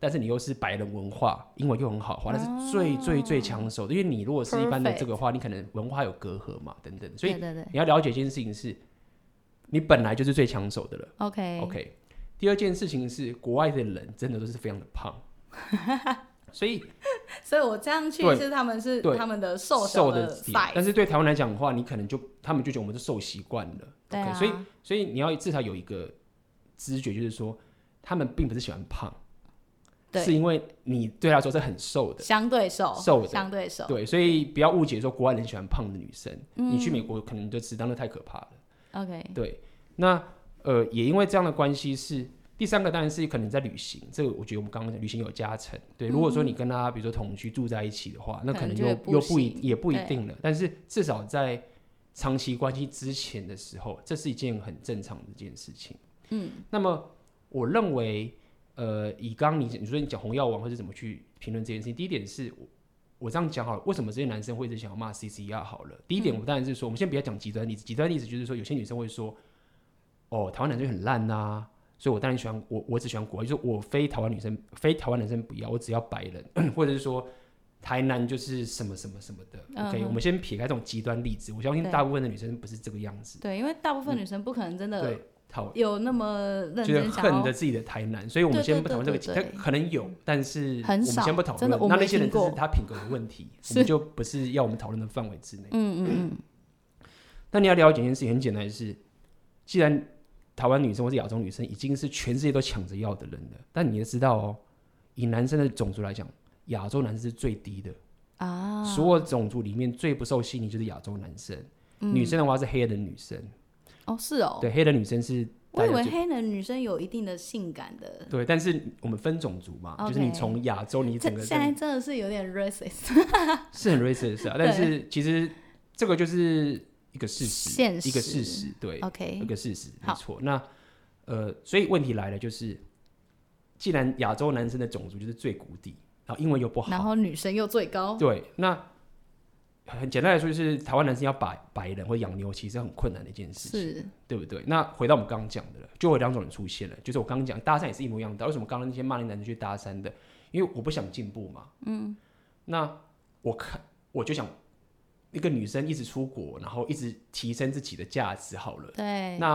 Speaker 2: 但是你又是白人文化，英文又很好的话，那是最最最抢手的。因为你如果是一般的这个话，你可能文化有隔阂嘛，等等。所以你要了解一件事情是，你本来就是最抢手的了。
Speaker 1: OK
Speaker 2: OK。第二件事情是，国外的人真的都是非常的胖，所以，
Speaker 1: 所以我这样去是他们是他们的瘦瘦的，
Speaker 2: 但是对台湾来讲的话，你可能就他们就觉得我们是瘦习惯了。对、啊 okay, 所以所以你要至少有一个知觉，就是说他们并不是喜欢胖。是因为你对他说是很瘦的，
Speaker 1: 相对瘦，
Speaker 2: 瘦的
Speaker 1: 相对瘦，
Speaker 2: 对，所以不要误解说国外人喜欢胖的女生。嗯、你去美国可能就只当那太可怕了。
Speaker 1: OK，
Speaker 2: 对，那呃也因为这样的关系是第三个，当然是可能在旅行，这个我觉得我们刚刚讲旅行有加成。对，如果说你跟他比如说同居住在一起的话，嗯、那可能又不又不一也不一定了。但是至少在长期关系之前的时候，这是一件很正常的一件事情。嗯，那么我认为。呃，以刚你你说你讲红药王或者怎么去评论这件事情，第一点是我我这样讲好了，为什么这些男生会一直想要骂 CCR 好了？第一点，我当然是说，嗯、我们先不要讲极端例子，极端例子就是说，有些女生会说，哦，台湾男生很烂呐、啊，所以我当然喜欢我我只喜欢国外，就是我非台湾女生非台湾男生不要，我只要白人，或者是说台南就是什么什么什么的。嗯、OK，我们先撇开这种极端例子，我相信大部分的女生不是这个样子。
Speaker 1: 对，因为大部分女生不可能真的、
Speaker 2: 有
Speaker 1: 那么认真
Speaker 2: 就是恨着自己的台南，所以我们先不讨论这个。他可能有，但是我们先不讨论。那那些人只是他品格的问题，我们就不是要我们讨论的范围之内。嗯嗯嗯。那你要了解一件事情，很简单的是，既然台湾女生或是亚洲女生已经是全世界都抢着要的人了，但你也知道哦，以男生的种族来讲，亚洲男生是最低的啊。所有种族里面最不受吸引就是亚洲男生，女生的话是黑人女生。
Speaker 1: 哦，是哦，
Speaker 2: 对，黑人女生是，
Speaker 1: 我以为黑人女生有一定的性感的，
Speaker 2: 对，但是我们分种族嘛，就是你从亚洲，你整个
Speaker 1: 现在真的是有点 racist，
Speaker 2: 是很 racist 啊，但是其实这个就是一个事实，一个事实，对，OK，一个事实，没错。那呃，所以问题来了，就是既然亚洲男生的种族就是最谷底，然后英文又不好，
Speaker 1: 然后女生又最高，
Speaker 2: 对，那。很简单来说，就是台湾男生要把白人或养牛，其实很困难的一件事情，是对不对？那回到我们刚刚讲的了，就有两种人出现了，就是我刚刚讲搭讪也是一模一样的。为什么刚刚那些骂那男生去搭讪的？因为我不想进步嘛。嗯。那我看我就想，一个女生一直出国，然后一直提升自己的价值，好了。
Speaker 1: 对。
Speaker 2: 那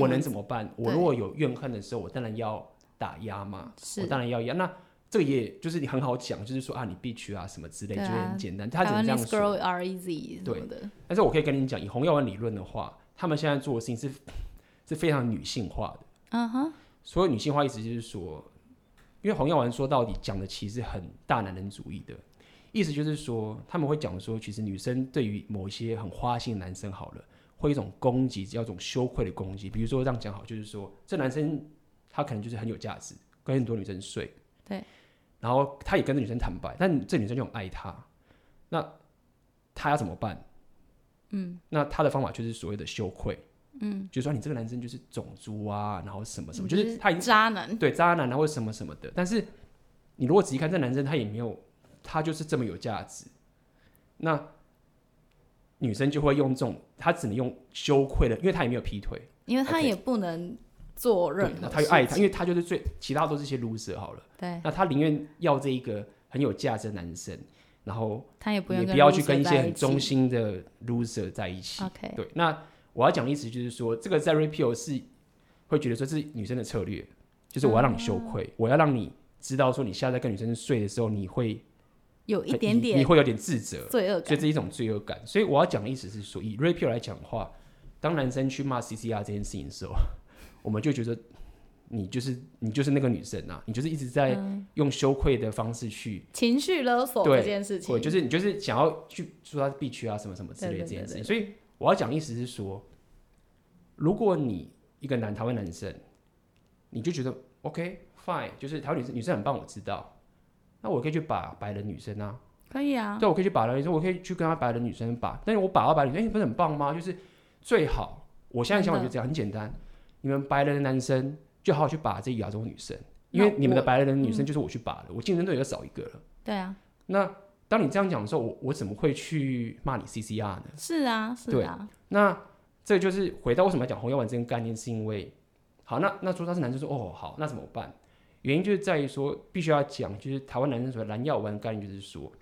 Speaker 2: 我能怎么办？我如果有怨恨的时候，我当然要打压嘛。是。我当然要压那。这个也就是你很好讲，就是说啊，你必须啊什么之类，啊、就很简单。他只能这样说。
Speaker 1: Girl are easy 对的。
Speaker 2: 但是我可以跟你讲，以红药丸理论的话，他们现在做的事情是是非常女性化的。嗯哼。所有女性化意思就是说，因为红药丸说到底讲的其实很大男人主义的，意思就是说他们会讲说，其实女生对于某一些很花心的男生好了，会一种攻击，叫一种羞愧的攻击。比如说这样讲好，就是说这男生他可能就是很有价值，跟很多女生睡。
Speaker 1: 对。
Speaker 2: 然后他也跟这女生坦白，但这女生就很爱他，那他要怎么办？嗯，那他的方法就是所谓的羞愧，嗯，就是说你这个男生就是种族啊，然后什么什么，就是他已经
Speaker 1: 渣男，
Speaker 2: 对渣男啊或什么什么的。但是你如果仔细看这男生，他也没有，他就是这么有价值，那女生就会用这种，他只能用羞愧的，因为他也没有劈腿，
Speaker 1: 因为他也不能。做任何，
Speaker 2: 他又爱他，因为他就是最，其他都是些 loser 好了。
Speaker 1: 对，
Speaker 2: 那他宁愿要这一个很有价值的男生，然后
Speaker 1: 他也不用，
Speaker 2: 也不要去跟一些很忠心的 loser 在一起。
Speaker 1: OK，
Speaker 2: 对。那我要讲的意思就是说，这个在 Rapio 是会觉得说这是女生的策略，就是我要让你羞愧，嗯、我要让你知道说你下次在跟女生睡的时候，你会
Speaker 1: 有一点点，
Speaker 2: 你会有点自责、
Speaker 1: 罪恶感，
Speaker 2: 所以这是一种罪恶感。所以我要讲的意思是说，以 Rapio 来讲的话，当男生去骂 CCR 这件事情的时候。我们就觉得你就是你就是那个女生啊，你就是一直在用羞愧的方式去
Speaker 1: 情绪勒索这件事情，
Speaker 2: 对，就是你就是想要去说他必须啊什么什么之类的这件事情。所以我要讲的意思是说，如果你一个男台湾男生，你就觉得 OK fine，就是台湾女生女生很棒，我知道，那我可以去把白人女生啊，
Speaker 1: 可以啊，
Speaker 2: 对，我可以去把人女生，我可以去跟他白人女生把，但是我把到白人女生，哎，不是很棒吗？就是最好，我现在想法就这样，很简单。你们白人的男生就好好去把这亚洲女生，因为你们的白人的女生就是我去把的，我竞争对手少一个了。
Speaker 1: 对啊。
Speaker 2: 那当你这样讲的时候，我我怎么会去骂你 CCR 呢？
Speaker 1: 是啊，是啊。
Speaker 2: 那这就是回到为什么要讲红药丸这个概念，是因为好，那那说他是男生说哦好，那怎么办？原因就是在于说，必须要讲，就是台湾男生所谓蓝药丸概念，就是说，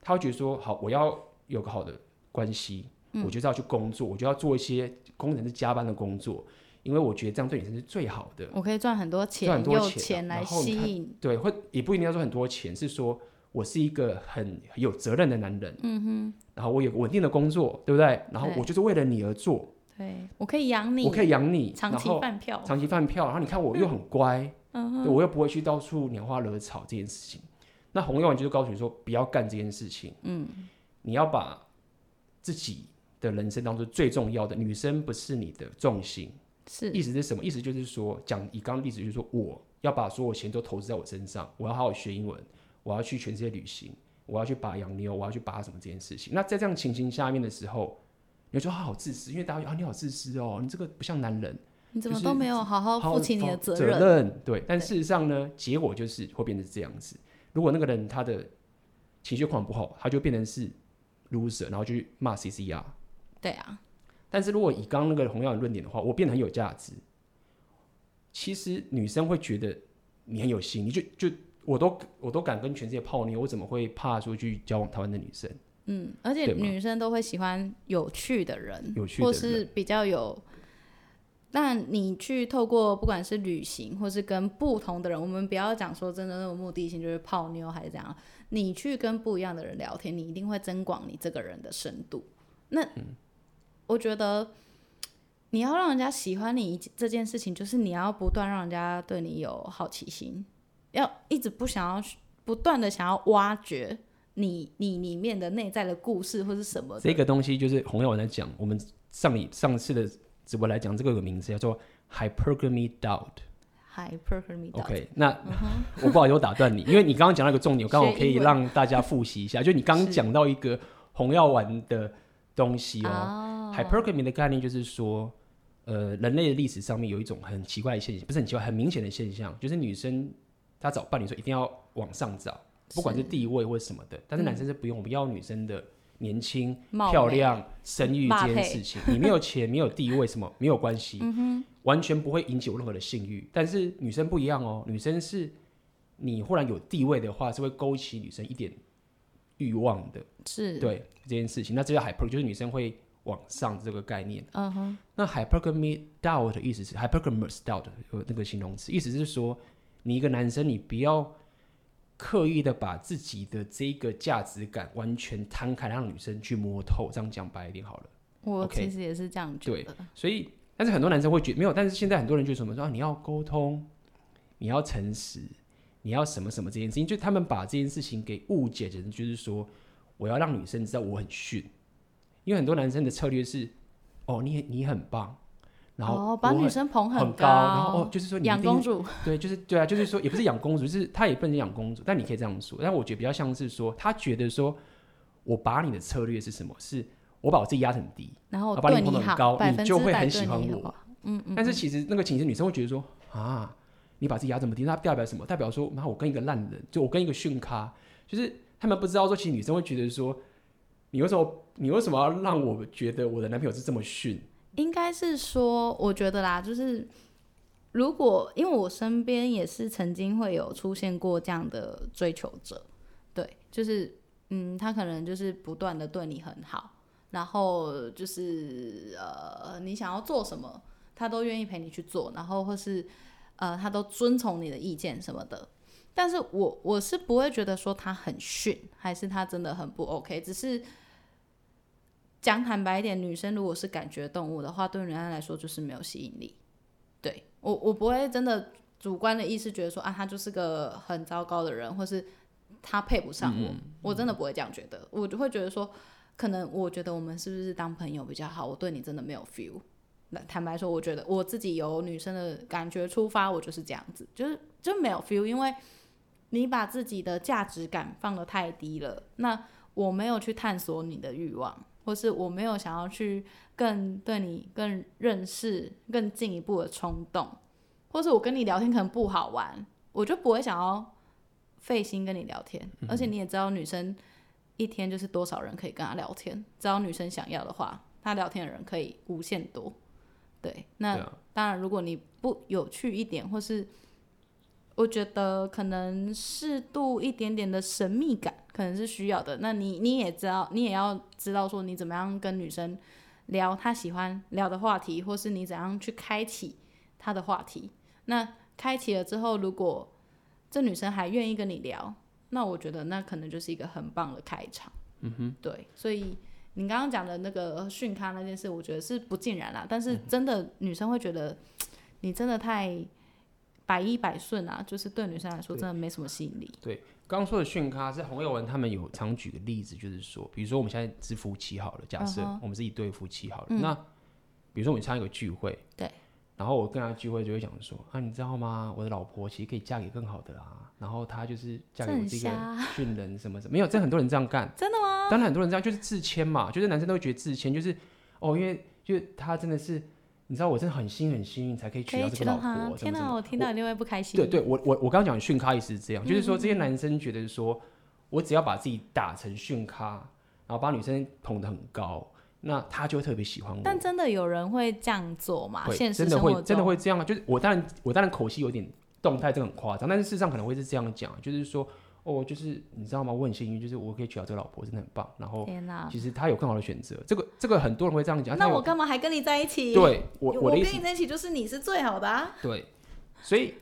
Speaker 2: 他会觉得说，好，我要有个好的关系，嗯、我就是要去工作，我就要做一些工程师加班的工作，因为我觉得这样对女生是最好的。
Speaker 1: 我可以赚很多钱，赚很多钱，钱来吸引。
Speaker 2: 对，或也不一定要说很多钱，是说我是一个很，有责任的男人。嗯哼。然后我有个稳定的工作，对不对？然后我就是为了你而做。
Speaker 1: 对，我可以养你，
Speaker 2: 我可以养你，
Speaker 1: 长期饭票，
Speaker 2: 长期饭票。然后你看我又很乖，嗯，我又不会去到处拈花惹草这件事情。那红药丸就是告诉你说，不要干这件事情。嗯，你要把自己的人生当中最重要的女生不是你的重心。是，意思是什么？意思就是说，讲以刚刚例子，就是说我要把所有钱都投资在我身上，我要好好学英文，我要去全世界旅行，我要去把洋妞，我要去把什么这件事情。那在这样情形下面的时候。你说他好自私，因为大家啊，你好自私哦，你这个不像男人，
Speaker 1: 你怎么都没有好好负起你的责任？
Speaker 2: 责任对，但事实上呢，结果就是会变成这样子。如果那个人他的情绪况不好，他就变成是 loser，然后就去骂 CCR。
Speaker 1: 对啊。
Speaker 2: 但是如果以刚刚那个同样的论点的话，我变得很有价值。其实女生会觉得你很有心，你就就我都我都敢跟全世界泡妞，我怎么会怕说去交往台湾的女生？
Speaker 1: 嗯，而且女生都会喜欢有趣的人，
Speaker 2: 有趣的人，
Speaker 1: 或是比较有。但你去透过不管是旅行，或是跟不同的人，我们不要讲说真的那种目的性，就是泡妞还是怎样。你去跟不一样的人聊天，你一定会增广你这个人的深度。那、嗯、我觉得你要让人家喜欢你这件事情，就是你要不断让人家对你有好奇心，要一直不想要不断的想要挖掘。你你里面的内在的故事或是什么？
Speaker 2: 这个东西就是红药丸在讲。我们上一上次的直播来讲，这个有个名字叫做 hypergamy doubt。
Speaker 1: hypergamy doubt。
Speaker 2: OK，那、嗯、我不好意思，我打断你，因为你刚刚讲到一个重点，我刚好可以让大家复习一下。就你刚刚讲到一个红药丸的东西哦。Hypergamy 的概念就是说，呃，人类的历史上面有一种很奇怪的现象，不是很奇怪，很明显的现象，就是女生她找伴侣的时候一定要往上找。不管是地位或什么的，但是男生是不用，我们要女生的年轻、漂亮、生育这件事情。你没有钱、没有地位，什么没有关系、嗯，完全不会引起我任何的性欲。但是女生不一样哦，女生是你忽然有地位的话，是会勾起女生一点欲望的。是对这件事情，那这叫 hyper，就是女生会往上这个概念。嗯哼。那 hypergamy doubt 的意思是 hypergamous doubt 有那个形容词，意思是说你一个男生，你不要。刻意的把自己的这个价值感完全摊开，让女生去摸透。这样讲白一点好了。
Speaker 1: 我其实也是这样觉得。
Speaker 2: 对，所以，但是很多男生会觉得没有，但是现在很多人就什么说啊，你要沟通，你要诚实，你要什么什么这件事情，就他们把这件事情给误解成就是说，我要让女生知道我很逊。因为很多男生的策略是，哦，你你很棒。然后
Speaker 1: 哦，把女生捧很高，
Speaker 2: 然后哦，就是说你
Speaker 1: 养公主，
Speaker 2: 对，就是对啊，就是说也不是养公主，就是他也不能养公主，但你可以这样说。但我觉得比较像是说，他觉得说，我把你的策略是什么？是我把我自己压很低，
Speaker 1: 然后
Speaker 2: 把你捧很高，你就会很喜欢我。
Speaker 1: 嗯嗯。
Speaker 2: 但是其实那个寝室，女生会觉得说啊，你把自己压这么低，那代表什么？代表说，那我跟一个烂人，就我跟一个逊咖，就是他们不知道说，其实女生会觉得说，你为什么你为什么要让我觉得我的男朋友是这么逊？
Speaker 1: 应该是说，我觉得啦，就是如果因为我身边也是曾经会有出现过这样的追求者，对，就是嗯，他可能就是不断的对你很好，然后就是呃，你想要做什么，他都愿意陪你去做，然后或是呃，他都遵从你的意见什么的。但是我我是不会觉得说他很逊，还是他真的很不 OK，只是。讲坦白一点，女生如果是感觉动物的话，对人家来说就是没有吸引力。对我，我不会真的主观的意识觉得说啊，他就是个很糟糕的人，或是他配不上我。我真的不会这样觉得，我就会觉得说，可能我觉得我们是不是当朋友比较好？我对你真的没有 feel。那坦白说，我觉得我自己由女生的感觉出发，我就是这样子，就是就没有 feel，因为你把自己的价值感放得太低了。那我没有去探索你的欲望。或是我没有想要去更对你更认识更进一步的冲动，或是我跟你聊天可能不好玩，我就不会想要费心跟你聊天。嗯。而且你也知道，女生一天就是多少人可以跟她聊天，只要女生想要的话，她聊天的人可以无限多。对，那当然，如果你不有趣一点，或是我觉得可能适度一点点的神秘感可能是需要的。那你你也知道，你也要知道说你怎么样跟女生聊她喜欢聊的话题，或是你怎样去开启她的话题。那开启了之后，如果这女生还愿意跟你聊，那我觉得那可能就是一个很棒的开场。
Speaker 2: 嗯哼，
Speaker 1: 对，所以你刚刚讲的那个训咖那件事，我觉得是不尽然啦。但是真的女生会觉得 你真的太。百依百顺啊，就是对女生来说真的没什么吸引力。
Speaker 2: 对，刚刚说的训咖是洪耀文他们有常举个例子，就是说，比如说我们现在是夫妻好了，假设我们是一对夫妻好了，嗯、那比如说我们参加一个聚会，
Speaker 1: 对，
Speaker 2: 然后我跟他聚会就会讲说啊，你知道吗？我的老婆其实可以嫁给更好的啊，然后她就是嫁给我这个训 人什么什么，没有，这很多人这样干，
Speaker 1: 真的吗？
Speaker 2: 当然很多人这样就是自谦嘛，就是男生都会觉得自谦，就是哦，因为就是他真的是。你知道我真的很幸运，很幸运才可以娶到这个老婆。
Speaker 1: 天哪，我听到一定会不开心。
Speaker 2: 对对，我我我刚刚讲训咖意思是这样，嗯、就是说这些男生觉得说，我只要把自己打成训咖，然后把女生捧得很高，那他就会特别喜欢我。
Speaker 1: 但真的有人会这样做吗？
Speaker 2: 会
Speaker 1: 现实
Speaker 2: 真的会真的会这样？就是我当然我当然口气有点动态，这个很夸张，但是事实上可能会是这样讲，就是说。哦，就是你知道吗？我很幸运，就是我可以娶到这个老婆，真的很棒。然后，其实他有更好的选择。这个这个很多人会这样讲。
Speaker 1: 那我干嘛还跟你在一起？
Speaker 2: 对，我我，
Speaker 1: 我跟你在一起就是你是最好的啊。
Speaker 2: 对，所以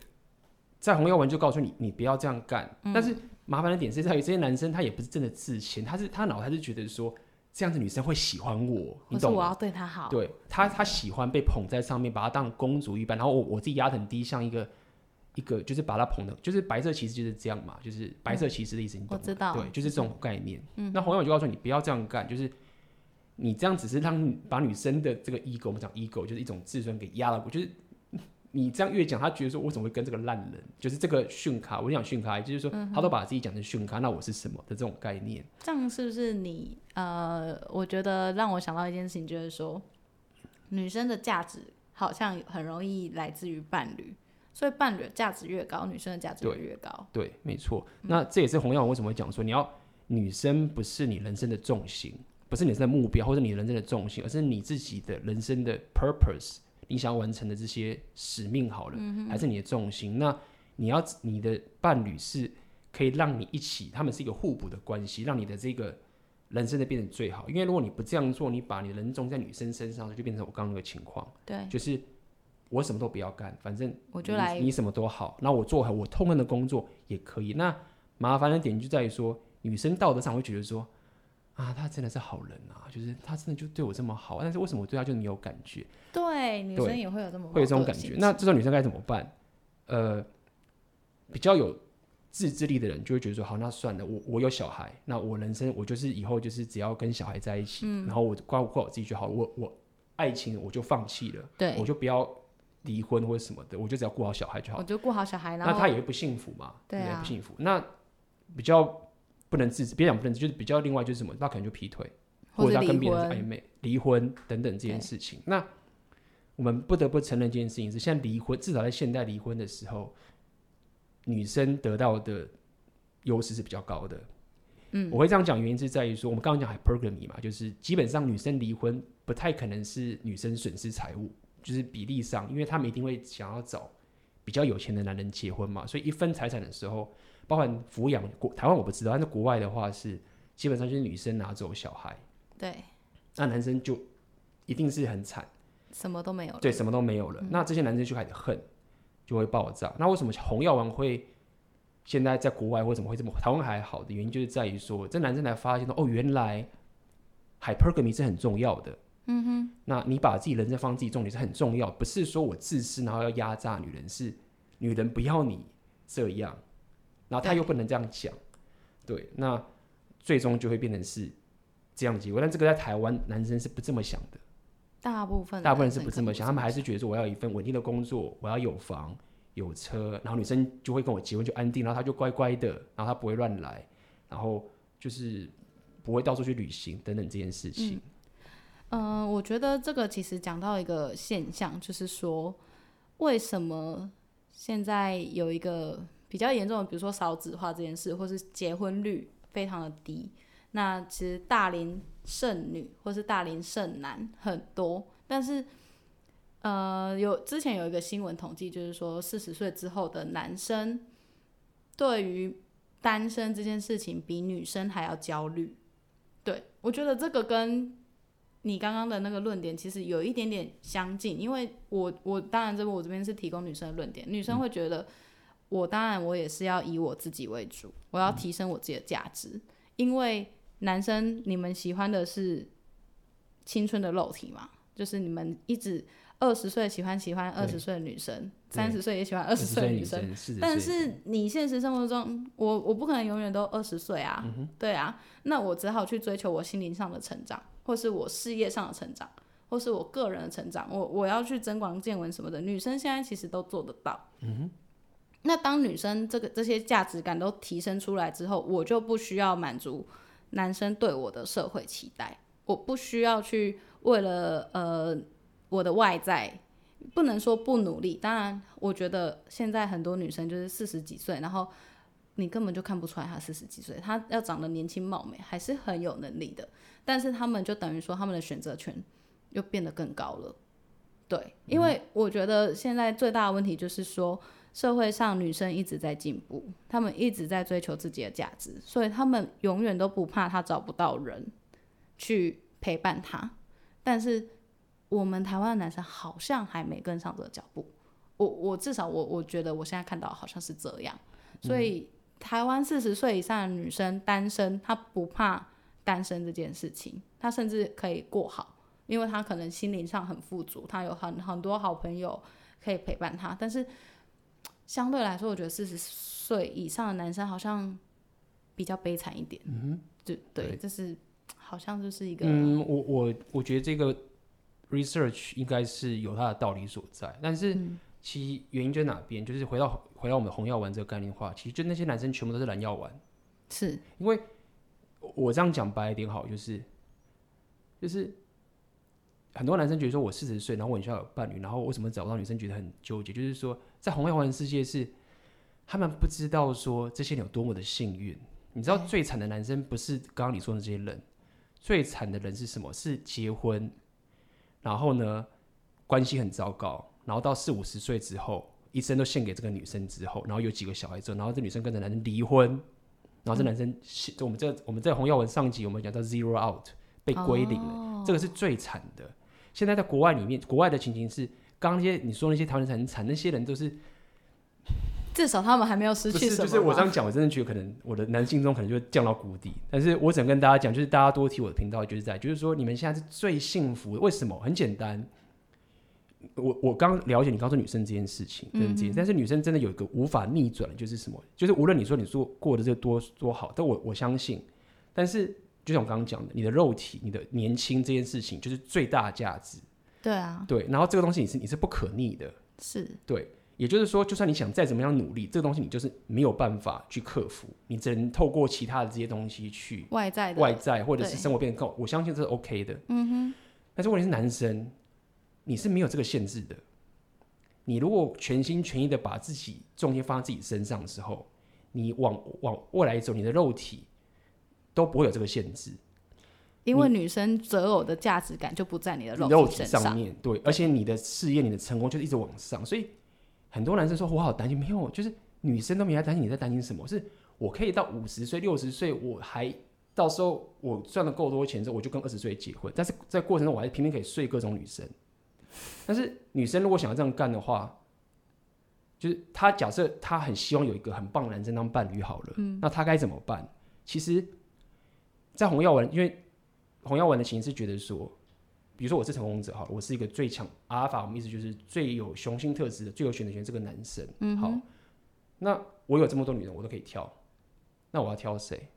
Speaker 2: 在洪耀文就告诉你，你不要这样干。嗯、但是麻烦的点是在于，这些男生他也不是真的自谦，他是他脑袋是觉得说这样子女生会喜欢我，你懂吗？
Speaker 1: 我要对她好。
Speaker 2: 对他，他喜欢被捧在上面，把他当公主一般。然后我我自己压很低，像一个。一个就是把他捧的，就是白色骑士就是这样嘛，就是白色骑士的意思，你懂吗？我知道，对，就是这种概念。嗯，那洪耀文就告诉你不要这样干，就是你这样只是让把女生的这个 ego，我们讲 ego，就是一种自尊给压了过，就是你这样越讲，他觉得说我怎么会跟这个烂人，就是这个训咖，我讲训咖，就是说他都把自己讲成训咖，那我是什么的这种概念？
Speaker 1: 这样是不是你呃？我觉得让我想到一件事情，就是说女生的价值好像很容易来自于伴侣。所以伴侣的价值越高，女生的价值就越高。
Speaker 2: 对，对，没错。那这也是洪耀文为什么会讲说，你要女生不是你人生的重心，不是你的目标或者你人生的重心，而是你自己的人生的 purpose，你想要完成的这些使命好了，嗯、还是你的重心。那你要你的伴侣是可以让你一起，他们是一个互补的关系，让你的这个人生的变得最好。因为如果你不这样做，你把你的人种在女生身上，就变成我刚刚那个情况。
Speaker 1: 对，
Speaker 2: 就是。我什么都不要干，反正
Speaker 1: 我就来，
Speaker 2: 你什么都好，那我做好我痛恨的工作也可以。那麻烦的点就在于说，女生道德上会觉得说，啊，他真的是好人啊，就是他真的就对我这么好，但是为什么我对他就没有感觉？
Speaker 1: 对，女生也会有这么
Speaker 2: 会有这种感觉。那这种女生该怎么办？呃，比较有自制力的人就会觉得说，好，那算了，我我有小孩，那我人生我就是以后就是只要跟小孩在一起，嗯、然后我顾顾我自己就好，我我爱情我就放弃了，
Speaker 1: 对，
Speaker 2: 我就不要。离婚或者什么的，我就只要顾好小孩就好。
Speaker 1: 我就顾好小孩，那
Speaker 2: 他也会不幸福嘛？
Speaker 1: 对啊，
Speaker 2: 不幸福。那比较不能自制，别讲不能自制，就是比较另外就是什么？那可能就劈腿，或者他跟别人暧昧、离婚等等这件事情。那我们不得不承认这件事情是，现在离婚至少在现代离婚的时候，女生得到的优势是比较高的。嗯，我会这样讲，原因是在于说，我们刚刚讲 hypergamy 嘛，就是基本上女生离婚不太可能是女生损失财物。就是比例上，因为他们一定会想要找比较有钱的男人结婚嘛，所以一分财产的时候，包含抚养，国台湾我不知道，但是国外的话是基本上就是女生拿走小孩，
Speaker 1: 对，
Speaker 2: 那男生就一定是很惨，
Speaker 1: 什么都没有了，
Speaker 2: 对，什么都没有了。嗯、那这些男生就开始恨，就会爆炸。那为什么红药丸会现在在国外为什么会这么台湾还好的原因，就是在于说这男生才发现说，哦，原来 hypergamy 是很重要的。嗯哼，那你把自己人生放自己重点是很重要，不是说我自私然后要压榨女人，是女人不要你这样，然后他又不能这样讲，对，那最终就会变成是这样的结果。但这个在台湾男生是不这么想的，
Speaker 1: 大部分
Speaker 2: 大部分人是不这么想，他们还是觉得说我要一份稳定的工作，我要有房有车，然后女生就会跟我结婚就安定，然后他就乖乖的，然后他不会乱来，然后就是不会到处去旅行等等这件事情。嗯
Speaker 1: 嗯、我觉得这个其实讲到一个现象，就是说，为什么现在有一个比较严重的，比如说少子化这件事，或是结婚率非常的低，那其实大龄剩女或是大龄剩男很多，但是呃，有之前有一个新闻统计，就是说四十岁之后的男生对于单身这件事情比女生还要焦虑。对，我觉得这个跟你刚刚的那个论点其实有一点点相近，因为我我当然这个我这边是提供女生的论点，女生会觉得我当然我也是要以我自己为主，我要提升我自己的价值，因为男生你们喜欢的是青春的肉体嘛，就是你们一直。二十岁喜欢喜欢二十岁的女生，三十岁也喜欢二十岁的女生，但是你现实生活中，我我不可能永远都二十岁啊，嗯，对啊，那我只好去追求我心灵上的成长，或是我事业上的成长，或是我个人的成长，我我要去增广见闻什么的，女生现在其实都做得到。嗯，那当女生这个这些价值感都提升出来之后，我就不需要满足男生对我的社会期待，我不需要去为了呃。我的外在不能说不努力，当然，我觉得现在很多女生就是四十几岁，然后你根本就看不出来她四十几岁，她要长得年轻貌美，还是很有能力的。但是她们就等于说，她们的选择权又变得更高了。对，因为我觉得现在最大的问题就是说，社会上女生一直在进步，她们一直在追求自己的价值，所以她们永远都不怕她找不到人去陪伴她，但是。我们台湾的男生好像还没跟上这个脚步，我我至少我我觉得我现在看到好像是这样，所以台湾四十岁以上的女生单身，她不怕单身这件事情，她甚至可以过好，因为她可能心灵上很富足，她有很很多好朋友可以陪伴她。但是相对来说，我觉得四十岁以上的男生好像比较悲惨一点。嗯，就对，这是好像就是一个，
Speaker 2: 嗯，我我我觉得这个。Research 应该是有它的道理所在，但是其原因在哪边？就是回到回到我们的红药丸这个概念化，其实就那些男生全部都是蓝药丸，
Speaker 1: 是
Speaker 2: 因为我这样讲白一点好，就是就是很多男生觉得说我四十岁，然后我需要有伴侣，然后为什么找不到女生觉得很纠结？就是说在红药丸的世界是他们不知道说这些人有多么的幸运。你知道最惨的男生不是刚刚你说的这些人，最惨的人是什么？是结婚。然后呢，关系很糟糕。然后到四五十岁之后，一生都献给这个女生之后，然后有几个小孩之后，然后这女生跟这男生离婚，然后这男生，嗯、我们这我们在洪耀文上集我们讲到 zero out 被归零了，哦，这个是最惨的。现在在国外里面，国外的情形是，刚刚那些你说那些台湾人很惨，那些人都是。
Speaker 1: 至少他们还没有失去什么。
Speaker 2: 就是我这样讲，我真的觉得可能我的男性中可能就会降到谷底。但是我想跟大家讲，就是大家多提我的频道，就是在，就是说你们现在是最幸福的。为什么？很简单。我我刚了解你刚说女生这件事情，嗯，但是女生真的有一个无法逆转的，就是什么？就是无论你说你做过的这多多好，但我我相信。但是就像我刚刚讲的，你的肉体、你的年轻这件事情，就是最大价值。
Speaker 1: 对啊。
Speaker 2: 对，然后这个东西你是你是不可逆的。
Speaker 1: 是。
Speaker 2: 对。也就是说，就算你想再怎么样努力，这个东西你就是没有办法去克服，你只能透过其他的这些东西去
Speaker 1: 外在的
Speaker 2: 外在，或者是生活变得更。我相信这是 OK 的。嗯哼。但是问题是，男生你是没有这个限制的。你如果全心全意的把自己重心放在自己身上的时候，你往往未来走，你的肉体都不会有这个限制。
Speaker 1: 因为女生择偶的价值感就不在你的肉
Speaker 2: 体，上面，对，而且你的事业、你的成功就是一直往上，所以。很多男生说：“我好担心。”没有，就是女生都没来担心。你在担心什么？是我可以到五十岁、六十岁，我还到时候我赚了够多钱之后，我就跟二十岁结婚。但是在过程中，我还是偏偏可以睡各种女生。但是女生如果想要这样干的话，就是她假设她很希望有一个很棒的男生当伴侣好了，嗯，那她该怎么办？其实，在洪耀文，因为洪耀文的情是觉得说。比如说我是成功者，哈，我是一个最强阿尔法，我们意思就是最有雄性特质的、最有选择权这个男生。嗯，好，那我有这么多女人，我都可以挑，那我要挑谁？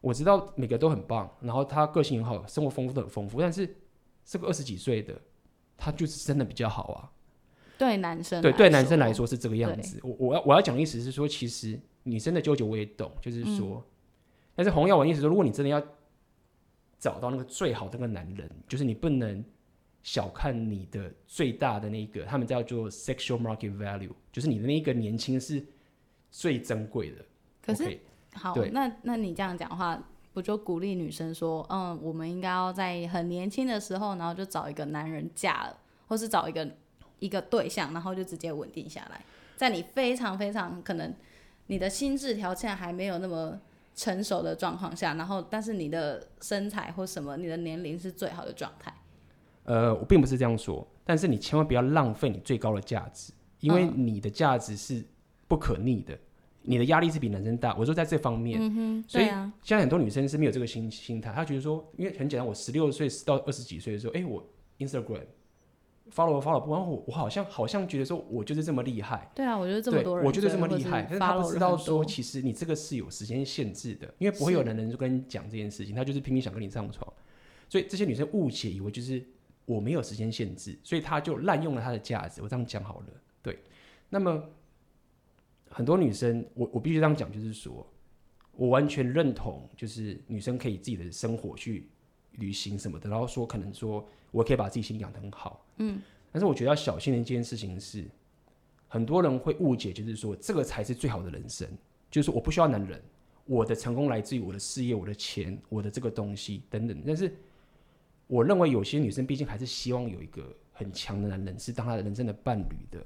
Speaker 2: 我知道每个都很棒，然后他个性很好，生活丰富都很丰富，但是这个二十几岁的，他就是真的比较好啊。
Speaker 1: 对男生，
Speaker 2: 对对男生来说是这个样子。我我要我要讲的意思是说，其实女生的纠结我也懂，就是说，嗯、但是红药丸意思说，如果你真的要。找到那个最好的那个男人，就是你不能小看你的最大的那个，他们叫做 sexual market value，就是你的那个年轻是最珍贵的。
Speaker 1: 可是，okay, 好，那那你这样讲的话，不就鼓励女生说，嗯，我们应该要在很年轻的时候，然后就找一个男人嫁了，或是找一个一个对象，然后就直接稳定下来，在你非常非常可能你的心智条件还没有那么成熟的状况下，然后但是你的身材或什么，你的年龄是最好的状态。
Speaker 2: 呃，我并不是这样说，但是你千万不要浪费你最高的价值，因为你的价值是不可逆的，嗯、你的压力是比男生大。我说在这方面，所以现在很多女生是没有这个心心态，她觉得说，因为很简单，我十六岁到二十几岁的时候，哎、欸，我 Instagram follow follow 不，管我我好像好像觉得说我就是这么厉害，
Speaker 1: 对啊，我觉得这么多人，
Speaker 2: 我觉得这么厉害，但是他不知道说，其实你这个是有时间限制的，因为不会有男人就跟你讲这件事情，他就是拼命想跟你上床，所以这些女生误解以为就是。我没有时间限制，所以他就滥用了他的价值。我这样讲好了，对。那么很多女生，我我必须这样讲，就是说我完全认同，就是女生可以自己的生活去旅行什么的，然后说可能说我可以把自己心理养得很好，嗯。但是我觉得要小心的一件事情是，很多人会误解，就是说这个才是最好的人生，就是我不需要男人，我的成功来自于我的事业、我的钱、我的这个东西等等，但是。我认为有些女生毕竟还是希望有一个很强的男人是当她的人生的伴侣的。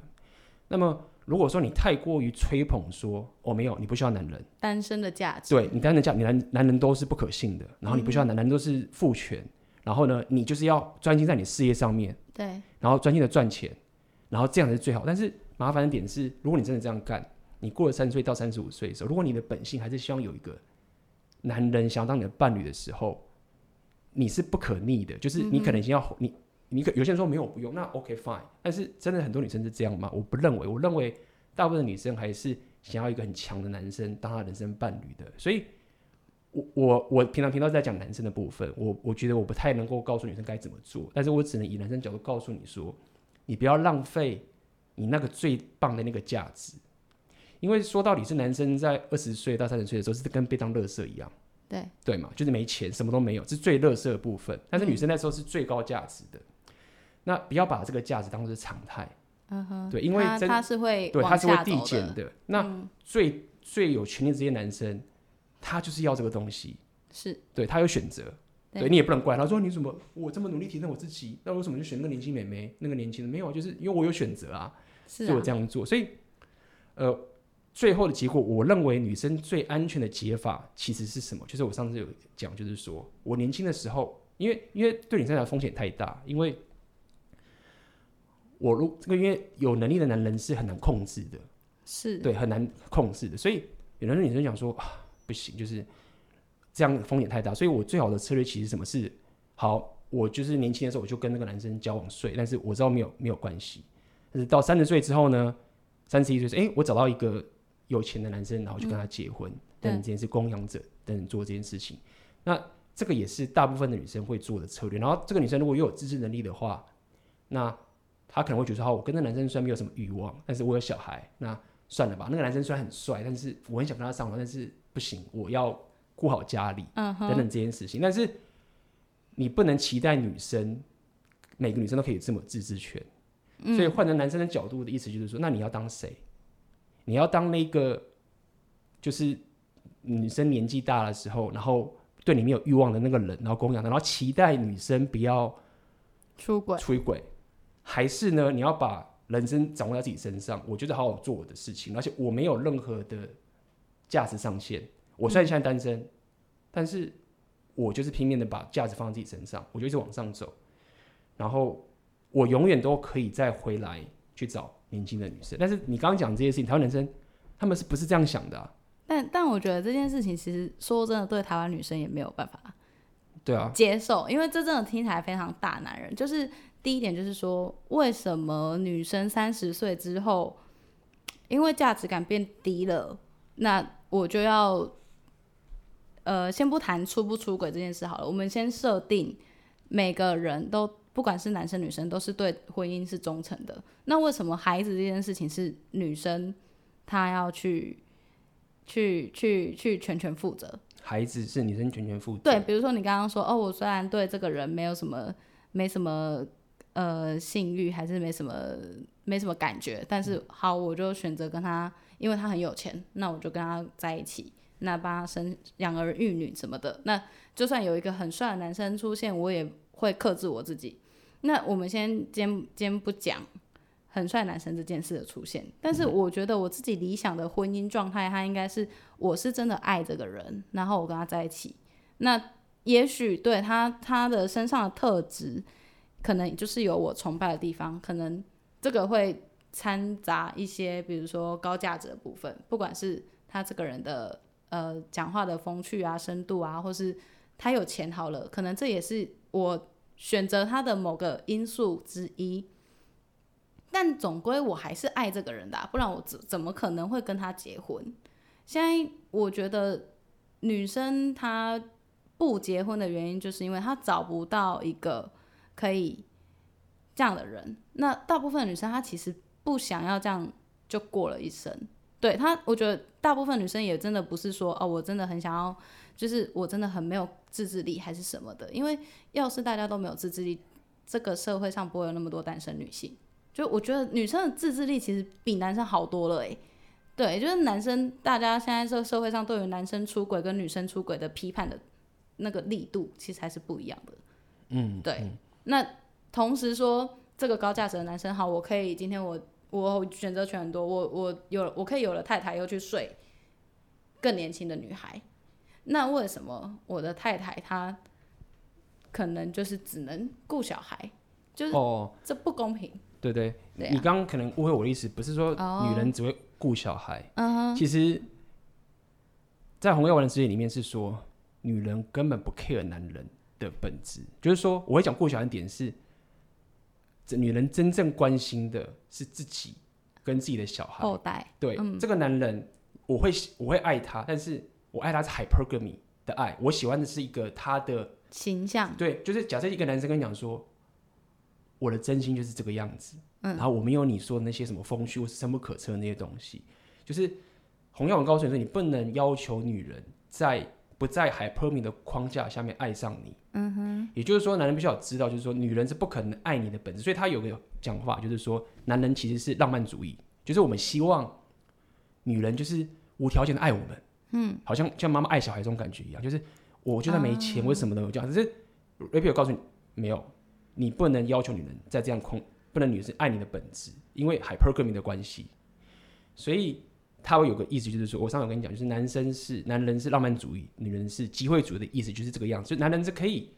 Speaker 2: 那么，如果说你太过于吹捧说哦没有，你不需要男人，单
Speaker 1: 身的价值，
Speaker 2: 对你单身的价，你男男人都是不可信的，然后你不需要男人，男人都是父权，然后呢，你就是要专心在你事业上面，
Speaker 1: 对，
Speaker 2: 然后专心的赚钱，然后这样是最好。但是麻烦的点是，如果你真的这样干，你过了三十岁到三十五岁的时候，如果你的本性还是希望有一个男人想要当你的伴侣的时候。你是不可逆的，就是你可能先要、嗯、你，你可有些人说没有不用，那 OK fine。但是真的很多女生是这样吗？我不认为，我认为大部分的女生还是想要一个很强的男生当她人生伴侣的。所以我，我我我平常频道在讲男生的部分，我我觉得我不太能够告诉女生该怎么做，但是我只能以男生角度告诉你说，你不要浪费你那个最棒的那个价值，因为说到底是男生在二十岁到三十岁的时候是跟被当垃圾一样。
Speaker 1: 对
Speaker 2: 对嘛，就是没钱，什么都没有，是最垃圾的部分。但是女生那时候是最高价值的，嗯、那不要把这个价值当做是常态。
Speaker 1: 嗯哼，
Speaker 2: 对，因为
Speaker 1: 他，他是会
Speaker 2: 对，他是会递减的。
Speaker 1: 嗯、
Speaker 2: 那最最有权利的这些男生，他就是要这个东西，
Speaker 1: 是对
Speaker 2: 他有选择。对，对你也不能怪他说你怎么我这么努力提升我自己，那为什么就选那个年轻美眉？那个年轻人没有，就是因为我有选择啊，是我这样做。所以，呃。最后的结果，我认为女生最安全的解法其实是什么？就是我上次有讲，就是说我年轻的时候，因为因为对女生来说风险太大，因为我如这个因为有能力的男人是很难控制的，
Speaker 1: 是
Speaker 2: 对很难控制的，所以有的女生讲说啊不行，就是这样风险太大，所以我最好的策略其实什么是好，我就是年轻的时候我就跟那个男生交往睡，但是我知道没有没有关系，但是到三十岁之后呢，三十一岁说哎我找到一个。有钱的男生，然后就跟他结婚，嗯、等这件事供养者等人做这件事情。那这个也是大部分的女生会做的策略。然后这个女生如果又有自制能力的话，那她可能会觉得说：好，我跟那男生虽然没有什么欲望，但是我有小孩，那算了吧。那个男生虽然很帅，但是我很想跟他上床，但是不行，我要顾好家里，嗯、等等这件事情。但是你不能期待女生每个女生都可以这么自治权。嗯、所以换成男生的角度的意思就是说，那你要当谁？你要当那个，就是女生年纪大的时候，然后对你没有欲望的那个人，然后供养他，然后期待女生不要
Speaker 1: 出轨，
Speaker 2: 出轨，还是呢？你要把人生掌握在自己身上，我觉得好好做我的事情，而且我没有任何的价值上限。我虽然现在单身，嗯、但是我就是拼命的把价值放在自己身上，我就一直往上走，然后我永远都可以再回来去找。年轻的女生，但是你刚刚讲这些事情，台湾男生他们是不是这样想的啊？
Speaker 1: 但但我觉得这件事情其实说真的，对台湾女生也没有办法，
Speaker 2: 对啊，
Speaker 1: 接受，因为这真的听起来非常大男人。就是第一点就是说，为什么女生三十岁之后，因为价值感变低了，那我就要，呃，先不谈出不出轨这件事好了，我们先设定每个人都。不管是男生女生，都是对婚姻是忠诚的。那为什么孩子这件事情是女生她要去去去去全权负责？
Speaker 2: 孩子是女生全权负责。
Speaker 1: 对，比如说你刚刚说，哦，我虽然对这个人没有什么没什么呃性欲，还是没什么没什么感觉，但是好，我就选择跟他，因为他很有钱，那我就跟他在一起，那帮他生养儿育女什么的。那就算有一个很帅的男生出现，我也会克制我自己。那我们先先先不讲很帅男生这件事的出现，但是我觉得我自己理想的婚姻状态，他应该是我是真的爱这个人，然后我跟他在一起。那也许对他他的身上的特质，可能就是有我崇拜的地方，可能这个会掺杂一些，比如说高价值的部分，不管是他这个人的呃讲话的风趣啊、深度啊，或是他有钱好了，可能这也是我选择他的某个因素之一。但总归我还是爱这个人的，不然我怎怎么可能会跟他结婚？现在我觉得女生她不结婚的原因，就是因为她找不到一个可以这样的人。那大部分女生她其实不想要这样就过了一生。对他，我觉得大部分女生也真的不是说哦，我真的很想要，就是我真的很没有自制力还是什么的。因为要是大家都没有自制力，这个社会上不会有那么多单身女性。就我觉得女生的自制力其实比男生好多了诶，对，就是男生，大家现在这个社会上对于男生出轨跟女生出轨的批判的那个力度，其实还是不一样的。嗯，对。嗯、那同时说这个高价值的男生好，我可以今天我我选择权很多，我我有我可以有了太太又去睡更年轻的女孩，那为什么我的太太她可能就是只能顾小孩？就是哦这不公平。哦
Speaker 2: 对对，对啊、你刚刚可能误会我的意思，不是说女人只会顾小孩。Oh. 其实，在红药丸的世界里面是说，女人根本不 care 男人的本质。就是说，我会讲顾小孩的点是，这女人真正关心的是自己跟自己的小孩后代。对，嗯、这个男人，我会我会爱他，但是我爱他是 hypergamy 的爱，我喜欢的是一个他的
Speaker 1: 形象。对，
Speaker 2: 就是假设一个男生跟你讲说。我的真心就是这个样子，嗯，然后我没有你说的那些什么风趣或是深不可测的那些东西，就是洪耀文告诉你说，你不能要求女人在不在 hypergamy 的框架下面爱上你，嗯哼，也就是说，男人必须要知道，就是说女人是不可能爱你的本质，所以他有个讲法，就是说男人其实是浪漫主义，就是我们希望女人就是无条件的爱我们，嗯，好像像妈妈爱小孩这种感觉一样，就是我就算没钱，我什么都有？这样，可是 Rapio 告诉你没有。你不能要求女人在这样空，不能女生爱你的本质，因为 hypergamy 的关系，所以他会有个意思，就是说我上次有跟你讲，就是男生是男人是浪漫主义，女人是机会主义的意思，就是这个样子。就男人是可以，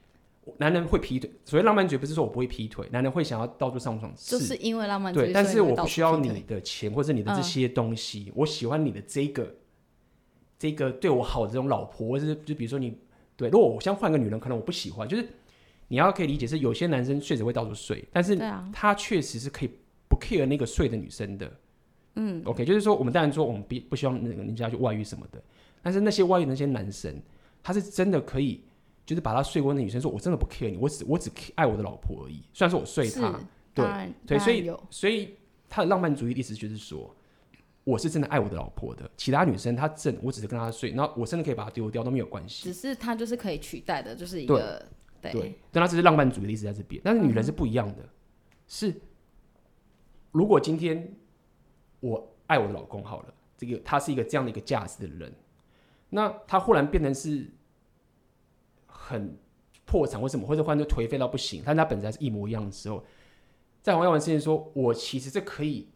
Speaker 2: 男人会劈腿，所谓浪漫主义不是说我不会劈腿，男人会想要到处上床，
Speaker 1: 就是因为浪漫主义。
Speaker 2: 对，但是我不需要你的钱或者你的这些东西，嗯、我喜欢你的这个这个对我好的这种老婆，或者是就比如说你对，如果我想换个女人，可能我不喜欢，就是。你要可以理解是有些男生确实会到处睡，但是他确实是可以不 care 那个睡的女生的。嗯，OK，就是说我们当然说我们不不希望那个人家去外遇什么的，但是那些外遇那些男生，他是真的可以，就是把他睡过的女生说，我真的不 care 你，我只我只爱我的老婆而已。虽然说我睡他，对对，所以所以他的浪漫主义的意思就是说，我是真的爱我的老婆的，其他女生她真我只是跟她睡，然后我真的可以把她丢掉都没有关系。
Speaker 1: 只是他就是可以取代的，就是一个。
Speaker 2: 对，但他只是浪漫主义的意思在这边。但是女人是不一样的，嗯、是如果今天我爱我的老公好了，这个他是一个这样的一个价值的人，那他忽然变成是很破产，为什么？或者忽然就颓废到不行？但他本质还是一模一样的时候，在黄耀文之前说，我其实是可以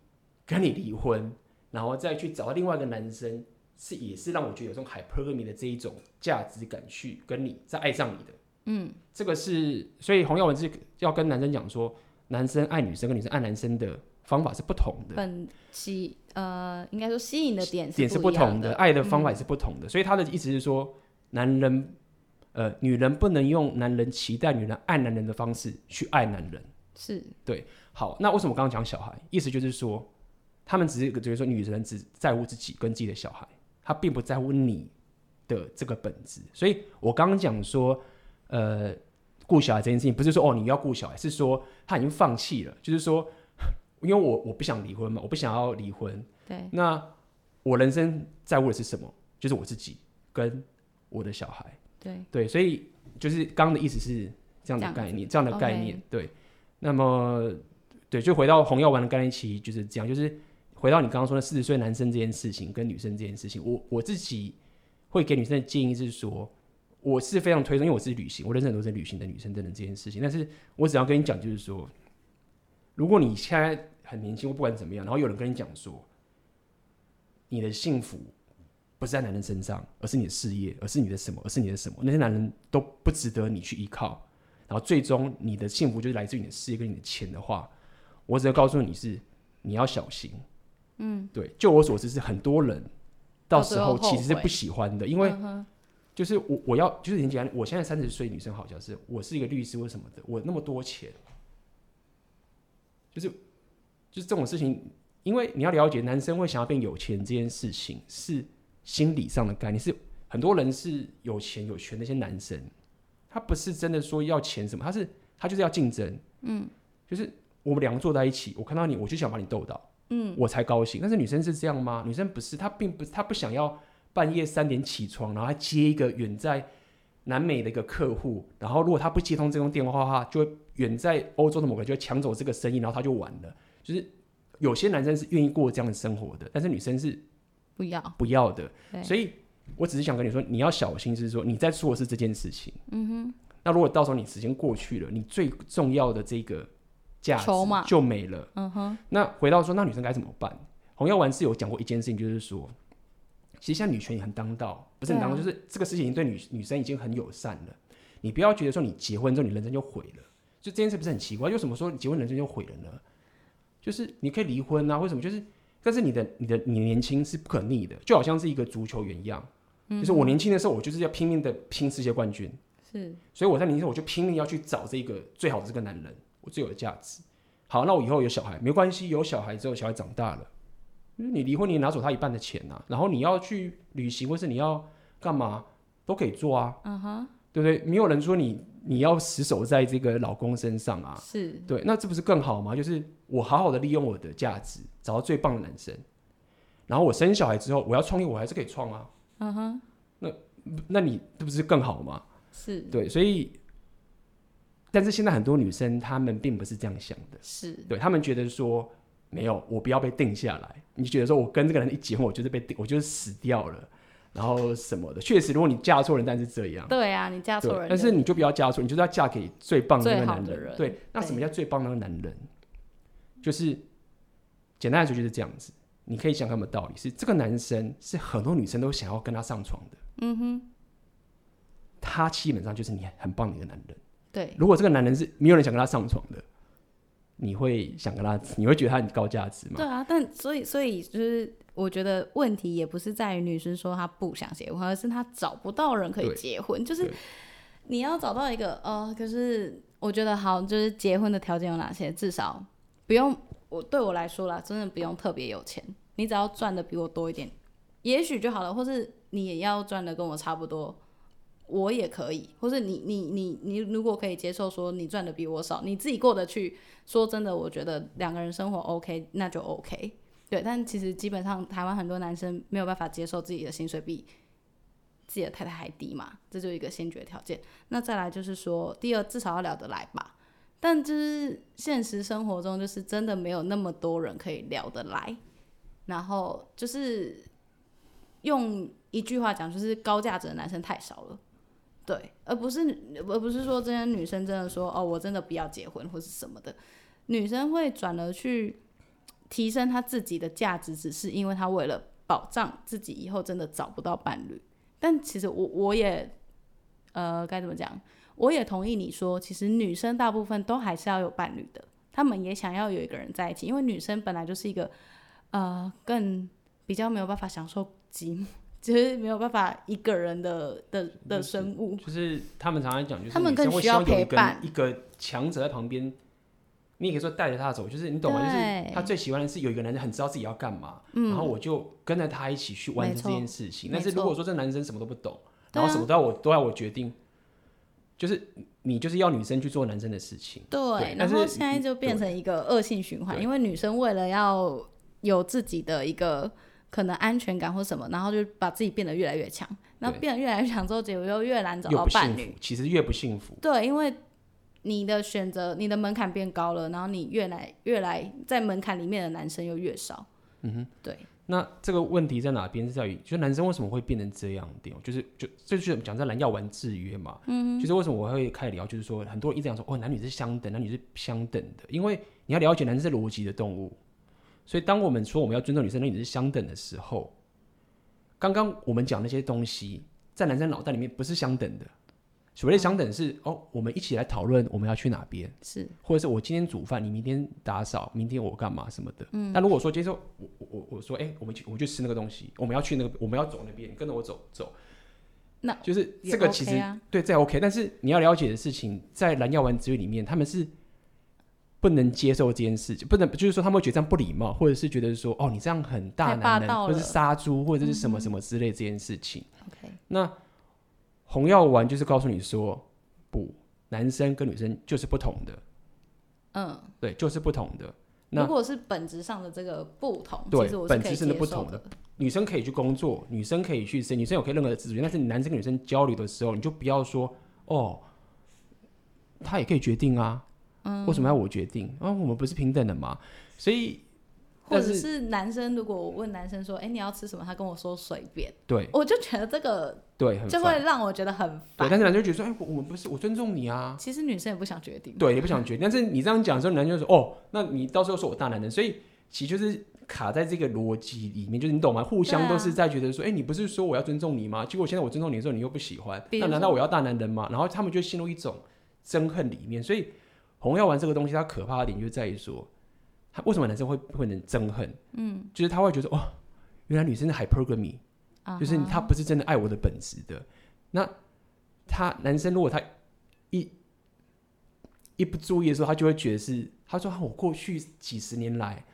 Speaker 2: 跟你离婚，然后再去找到另外一个男生，是也是让我觉得有这种 hypergamy 的这一种价值感去跟你再爱上你的。嗯，这个是所以洪耀文是要跟男生讲说，男生爱女生跟女生爱男生的方法是不同的。
Speaker 1: 本吸呃，应该说吸引的点是
Speaker 2: 点是不同的，爱的方法也是不同的。嗯、所以他的意思是说，男人呃，女人不能用男人期待女人爱男人的方式去爱男人。
Speaker 1: 是
Speaker 2: 对。好，那为什么我刚刚讲小孩？意思就是说，他们只是觉得说，女人只在乎自己跟自己的小孩，她并不在乎你的这个本质。所以我刚刚讲说。呃，顾小孩这件事情不是说哦，你要顾小孩，是说他已经放弃了，就是说，因为我我不想离婚嘛，我不想要离婚。对。那我人生在乎的是什么？就是我自己跟我的小孩。对。对，所以就是刚刚的意思是这样的概念，这样，的概念。对。那么，对，就回到红药丸的概念，其实就是这样，就是回到你刚刚说的四十岁男生这件事情跟女生这件事情，我我自己会给女生的建议是说。我是非常推崇，因为我是旅行，我认识很多在旅行的女生等等这件事情。但是我只要跟你讲，就是说，如果你现在很年轻，或不管怎么样，然后有人跟你讲说，你的幸福不是在男人身上，而是你的事业，而是你的什么，而是你的什么，那些男人都不值得你去依靠。然后最终你的幸福就是来自于你的事业跟你的钱的话，我只要告诉你是你要小心。嗯，对，就我所知是很多人到时候其实是不喜欢的，因为就是我我要就是很简单，我现在三十岁女生好像是我是一个律师或什么的，我那么多钱，就是就是这种事情，因为你要了解男生会想要变有钱这件事情是心理上的概念，是很多人是有钱有权那些男生。他不是真的说要钱什么，他是他就是要竞争，嗯，就是我们两个坐在一起，我看到你，我就想把你逗到，嗯，我才高兴。但是女生是这样吗？女生不是，她并不是，她不想要半夜三点起床，然后还接一个远在南美的一个客户，然后如果他不接通这通电话的话，就会远在欧洲的某个就会抢走这个生意，然后他就完了。就是有些男生是愿意过这样的生活的，但是女生是不要不要的，所以。我只是想跟你说，你要小心，是说你在做的是这件事情。嗯哼。那如果到时候你时间过去了，你最重要的这个价值就没了。嗯哼。那回到说，那女生该怎么办？红药丸是有讲过一件事情，就是说，其实现在女权也很当道，不是很当道，就是这个事情已经对女女生已经很友善了。你不要觉得说你结婚之后你人生就毁了，就这件事不是很奇怪？为什么说你结婚人生就毁了呢？就是你可以离婚啊，为什么？就是但是你的你的你年轻是不可逆的，就好像是一个足球员一样。就是我年轻的时候，我就是要拼命的拼世界冠军，是，所以我在年轻时候我就拼命要去找这个最好的这个男人，我最有的价值。好，那我以后有小孩没关系，有小孩之后小孩长大了，你离婚你拿走他一半的钱啊，然后你要去旅行或是你要干嘛都可以做啊，嗯哼，对不对？没有人说你你要死守在这个老公身上啊，是对，那这不是更好吗？就是我好好的利用我的价值，找到最棒的男生，然后我生小孩之后我要创业，我还是可以创啊。嗯哼，那那你这不是更好吗？是对，所以，但是现在很多女生她们并不是这样想的，是对，她们觉得说没有，我不要被定下来。你觉得说我跟这个人一结婚，我就是被定，我就是死掉了，然后什么的。确实，如果你嫁错人，但是这样，对啊，你嫁错人，但是你就不要嫁错，你就是要嫁给最棒的那个男人。人对，那什么叫最棒的那个男人？就是简单来说就是这样子。你可以想他们道理是，这个男生是很多女生都想要跟他上床的。嗯哼，他基本上就是你很棒的一个男人。对，如果这个男人是没有人想跟他上床的，你会想跟他，你会觉得他很高价值吗？对啊，但所以所以就是我觉得问题也不是在于女生说她不想结婚，而是她找不到人可以结婚。就是你要找到一个呃，可是我觉得好，就是结婚的条件有哪些？至少不用。我对我来说啦，真的不用特别有钱，你只要赚的比我多一点，也许就好了。或是你也要赚的跟我差不多，我也可以。或是你你你你如果可以接受说你赚的比我少，你自己过得去，说真的，我觉得两个人生活 OK，那就 OK。对，但其实基本上台湾很多男生没有办法接受自己的薪水比自己的太太还低嘛，这就一个先决条件。那再来就是说，第二至少要聊得来吧。但就是现实生活中，就是真的没有那么多人可以聊得来，然后就是用一句话讲，就是高价值的男生太少了，对，而不是而不是说这些女生真的说哦，我真的不要结婚或是什么的，女生会转而去提升他自己的价值，只是因为他为了保障自己以后真的找不到伴侣。但其实我我也呃该怎么讲？我也同意你说，其实女生大部分都还是要有伴侣的，她们也想要有一个人在一起，因为女生本来就是一个，呃，更比较没有办法享受寂寞，就是没有办法一个人的的的生物。就是他们常常讲，就是他们更需要陪伴，一个强者在旁边，你也可以说带着他走，就是你懂吗？就是他最喜欢的是有一个男人很知道自己要干嘛，嗯，然后我就跟着他一起去完成这件事情。但是如果说这男生什么都不懂，然后什么都要我都要我决定。就是你就是要女生去做男生的事情，对，对，然后现在就变成一个恶性循环，因为女生为了要有自己的一个可能安全感或什么，然后就把自己变得越来越强，然后变得越来越强之后，结果又越难找到伴侣，其实越不幸福。对，因为你的选择，你的门槛变高了，然后你越来越来在门槛里面的男生又越少。嗯哼，对。那这个问题在哪边是在于，就男生为什么会变成这样的？就是就这就是讲在蓝药丸制约嘛。嗯，就是为什么我会开始聊，就是说很多人一直讲说哦，男女是相等，男女是相等的，因为你要了解男生是逻辑的动物，所以当我们说我们要尊重女生，男女是相等的时候，刚刚我们讲那些东西，在男生脑袋里面不是相等的。所谓的相等是、嗯、哦，我们一起来讨论我们要去哪边，
Speaker 1: 是，
Speaker 2: 或者是我今天煮饭，你明天打扫，明天我干嘛什么的。嗯，但如果说接受我我我说，哎、欸，我们去我们去吃那个东西，我们要去那个，我们要走那边，你跟着我走走。那就是这个其实、啊、对再 OK，但是你要了解的事情，在蓝药丸之约里面，他们是不能接受这件事情，不能就是说他们会觉得这样不礼貌，或者是觉得说哦，你这样很大男人，或者是杀猪，或者是什么什么之类这件事情。
Speaker 1: OK，、嗯、
Speaker 2: 那。红药丸就是告诉你说，不，男生跟女生就是不同的，
Speaker 1: 嗯，
Speaker 2: 对，就是不同的。那
Speaker 1: 如果是本质上的这个不同，对，
Speaker 2: 本质上的不同
Speaker 1: 的。
Speaker 2: 女生可以去工作，女生可以去生，女生有可以任何的自主权，但是你男生跟女生交流的时候，你就不要说哦，他也可以决定啊，嗯，为什么要我决定？啊，我们不是平等的吗？所以。
Speaker 1: 或者是男生，如果我问男生说：“哎、欸，你要吃什么？”他跟我说随便。
Speaker 2: 对，
Speaker 1: 我就觉得这个
Speaker 2: 对，
Speaker 1: 就会让我觉得很烦。
Speaker 2: 对，但是男生觉得说：“哎、欸，我们不是，我尊重你啊。”
Speaker 1: 其实女生也不想决定。
Speaker 2: 对，也不想决定。但是你这样讲的时候，男生就说：“哦，那你到时候说我大男人。”所以其实就是卡在这个逻辑里面，就是你懂吗？互相都是在觉得说：“哎、啊欸，你不是说我要尊重你吗？”结果现在我尊重你的时候，你又不喜欢，那难道我要大男人吗？然后他们就陷入一种憎恨里面。所以红药丸这个东西，它可怕的点就在于说。他为什么男生会会能憎恨？嗯，就是他会觉得哦，原来女生的 hypergamy，、uh -huh. 就是他不是真的爱我的本质的。那他男生如果他一一不注意的时候，他就会觉得是他说我过去几十年来，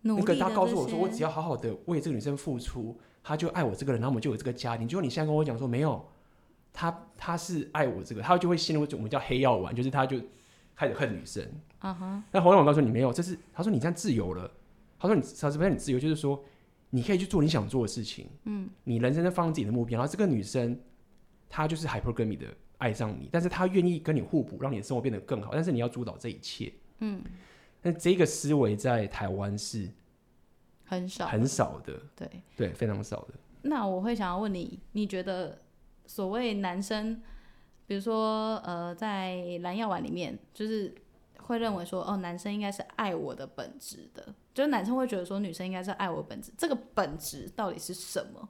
Speaker 2: 那个他告诉我说，我只要好好的为这个女生付出，他就爱我这个人，然后我们就有这个家庭。结果你现在跟我讲说没有，他他是爱我这个，他就会陷入我们叫黑药丸，就是他就。开始恨女生，啊哈！那红药丸告诉你没有，这是他说你这样自由了。他说你他是不是你自由，就是说你可以去做你想做的事情。嗯，你人生在放自己的目标，然后这个女生她就是 hypergamy 的爱上你，但是她愿意跟你互补，让你的生活变得更好。但是你要主导这一切。嗯，那这个思维在台湾是很少很少的，
Speaker 1: 对
Speaker 2: 对，非常少的。
Speaker 1: 那我会想要问你，你觉得所谓男生？比如说，呃，在蓝药丸里面，就是会认为说，哦，男生应该是爱我的本质的，就是男生会觉得说，女生应该是爱我本质。这个本质到底是什么？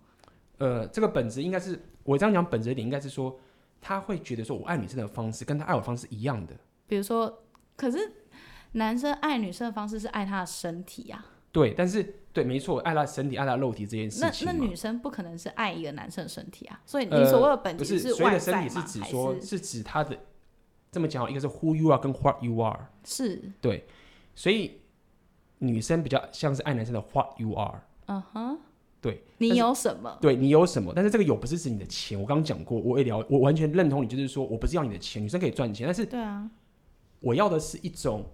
Speaker 2: 呃，这个本质应该是我这样讲，本质一点应该是说，他会觉得说我爱女生的方式跟他爱我方式一样的。
Speaker 1: 比如说，可是男生爱女生的方式是爱她的身体呀、啊。
Speaker 2: 对，但是对，没错，爱他身体，爱他肉体这件事情。
Speaker 1: 那那女生不可能是爱一个男生的身体啊，所以你所谓的本质是外在
Speaker 2: 是，所以的身体是指说，是，是指他的这么讲，一个是 who you are 跟 what you are。
Speaker 1: 是。
Speaker 2: 对，所以女生比较像是爱男生的 what you are。
Speaker 1: 嗯哼。
Speaker 2: 对。
Speaker 1: 你有什么？
Speaker 2: 对，你有什么？但是这个有不是指你的钱，我刚刚讲过，我也聊，我完全认同你，就是说我不是要你的钱，女生可以赚钱，但是
Speaker 1: 对啊，
Speaker 2: 我要的是一种。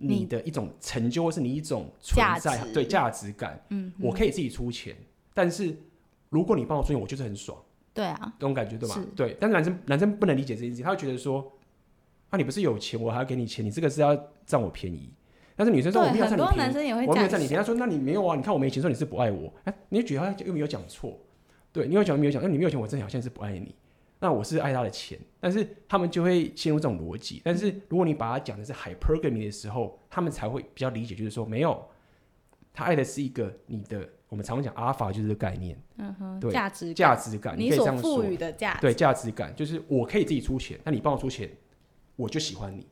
Speaker 2: 你的一种成就，或是你一种存在，对价值感。嗯，我可以自己出钱，但是如果你帮我出钱，我就是很爽。
Speaker 1: 对啊，
Speaker 2: 这种感觉对吧？对。但是男生男生不能理解这件事情，他会觉得说，啊，你不是有钱，我还要给你钱，你这个是要占我便宜。但是女生说，我没有占你便宜，
Speaker 1: 男生也会
Speaker 2: 我没有占你便宜。他说，那你没有啊？你看我没钱，说你是不爱我。哎，你觉得他又没有讲错？对，你有讲没有讲？那你没有钱，我真的好像是不爱你。那我是爱他的钱，但是他们就会陷入这种逻辑。但是如果你把它讲的是 hypergamy 的时候，他们才会比较理解，就是说没有，他爱的是一个你的，我们常常讲阿尔法就是这个概念，嗯哼，对，价值价值感，你可以这样说，
Speaker 1: 赋予的价值，
Speaker 2: 对，价值感就是我可以自己出钱，那你帮我出钱，我就喜欢你，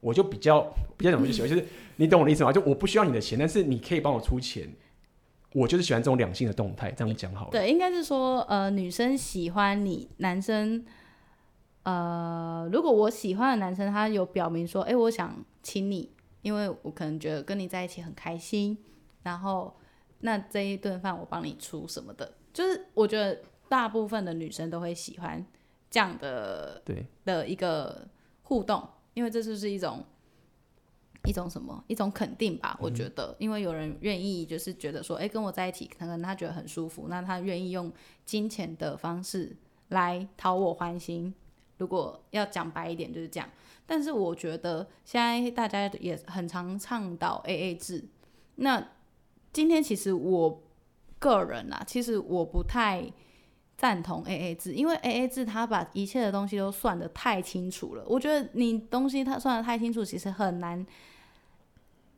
Speaker 2: 我就比较比较怎么就喜欢，就是你懂我的意思吗？就我不需要你的钱，但是你可以帮我出钱。我就是喜欢这种两性的动态，这样讲好了。
Speaker 1: 对，应该是说，呃，女生喜欢你，男生，呃，如果我喜欢的男生，他有表明说，哎、我想亲你，因为我可能觉得跟你在一起很开心，然后那这一顿饭我帮你出什么的，就是我觉得大部分的女生都会喜欢这样的，对的一个互动，因为这就是一种。一种什么？一种肯定吧，我觉得，因为有人愿意，就是觉得说，哎、欸，跟我在一起，可能他觉得很舒服，那他愿意用金钱的方式来讨我欢心。如果要讲白一点，就是这样。但是我觉得现在大家也很常倡导 AA 制，那今天其实我个人啊，其实我不太赞同 AA 制，因为 AA 制他把一切的东西都算得太清楚了。我觉得你东西他算得太清楚，其实很难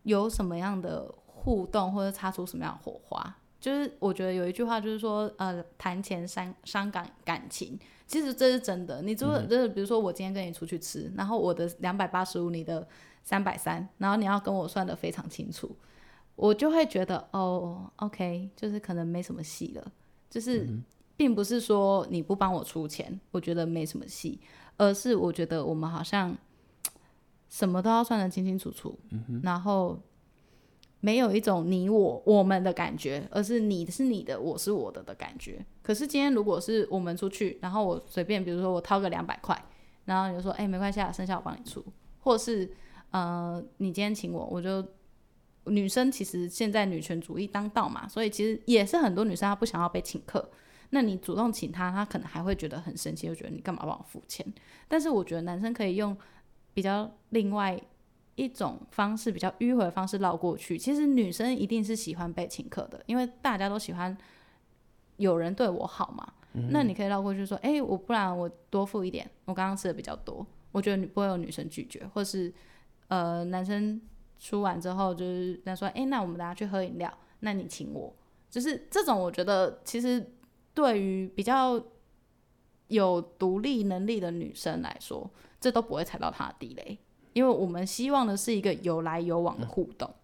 Speaker 1: 有什么样的互动或者擦出什么样的火花。就是我觉得有一句话就是说，呃，谈钱伤伤感感情，其实这是真的。你如果就是比如说我今天跟你出去吃，然后我的两百八十五，你的三百三，然后你要跟我算得非常清楚。我就会觉得哦，OK，就是可能没什么戏了。就是并不是说你不帮我出钱，我觉得没什么戏，而是我觉得我们好像什么都要算得清清楚楚，嗯、然后没有一种你我我们的感觉，而是你是你的，我是我的的感觉。可是今天如果是我们出去，然后我随便，比如说我掏个两百块，然后你就说，哎、欸，没关系啊，剩下我帮你出，或是呃，你今天请我，我就。女生其实现在女权主义当道嘛，所以其实也是很多女生她不想要被请客。那你主动请他，他可能还会觉得很生气，就觉得你干嘛帮我付钱？但是我觉得男生可以用比较另外一种方式，比较迂回的方式绕过去。其实女生一定是喜欢被请客的，因为大家都喜欢有人对我好嘛。嗯、那你可以绕过去说，哎、欸，我不然我多付一点，我刚刚吃的比较多，我觉得你不会有女生拒绝，或是呃男生。出完之后，就是他说：“哎、欸，那我们大家去喝饮料，那你请我。”就是这种，我觉得其实对于比较有独立能力的女生来说，这都不会踩到她的地雷，因为我们希望的是一个有来有往的互动，嗯、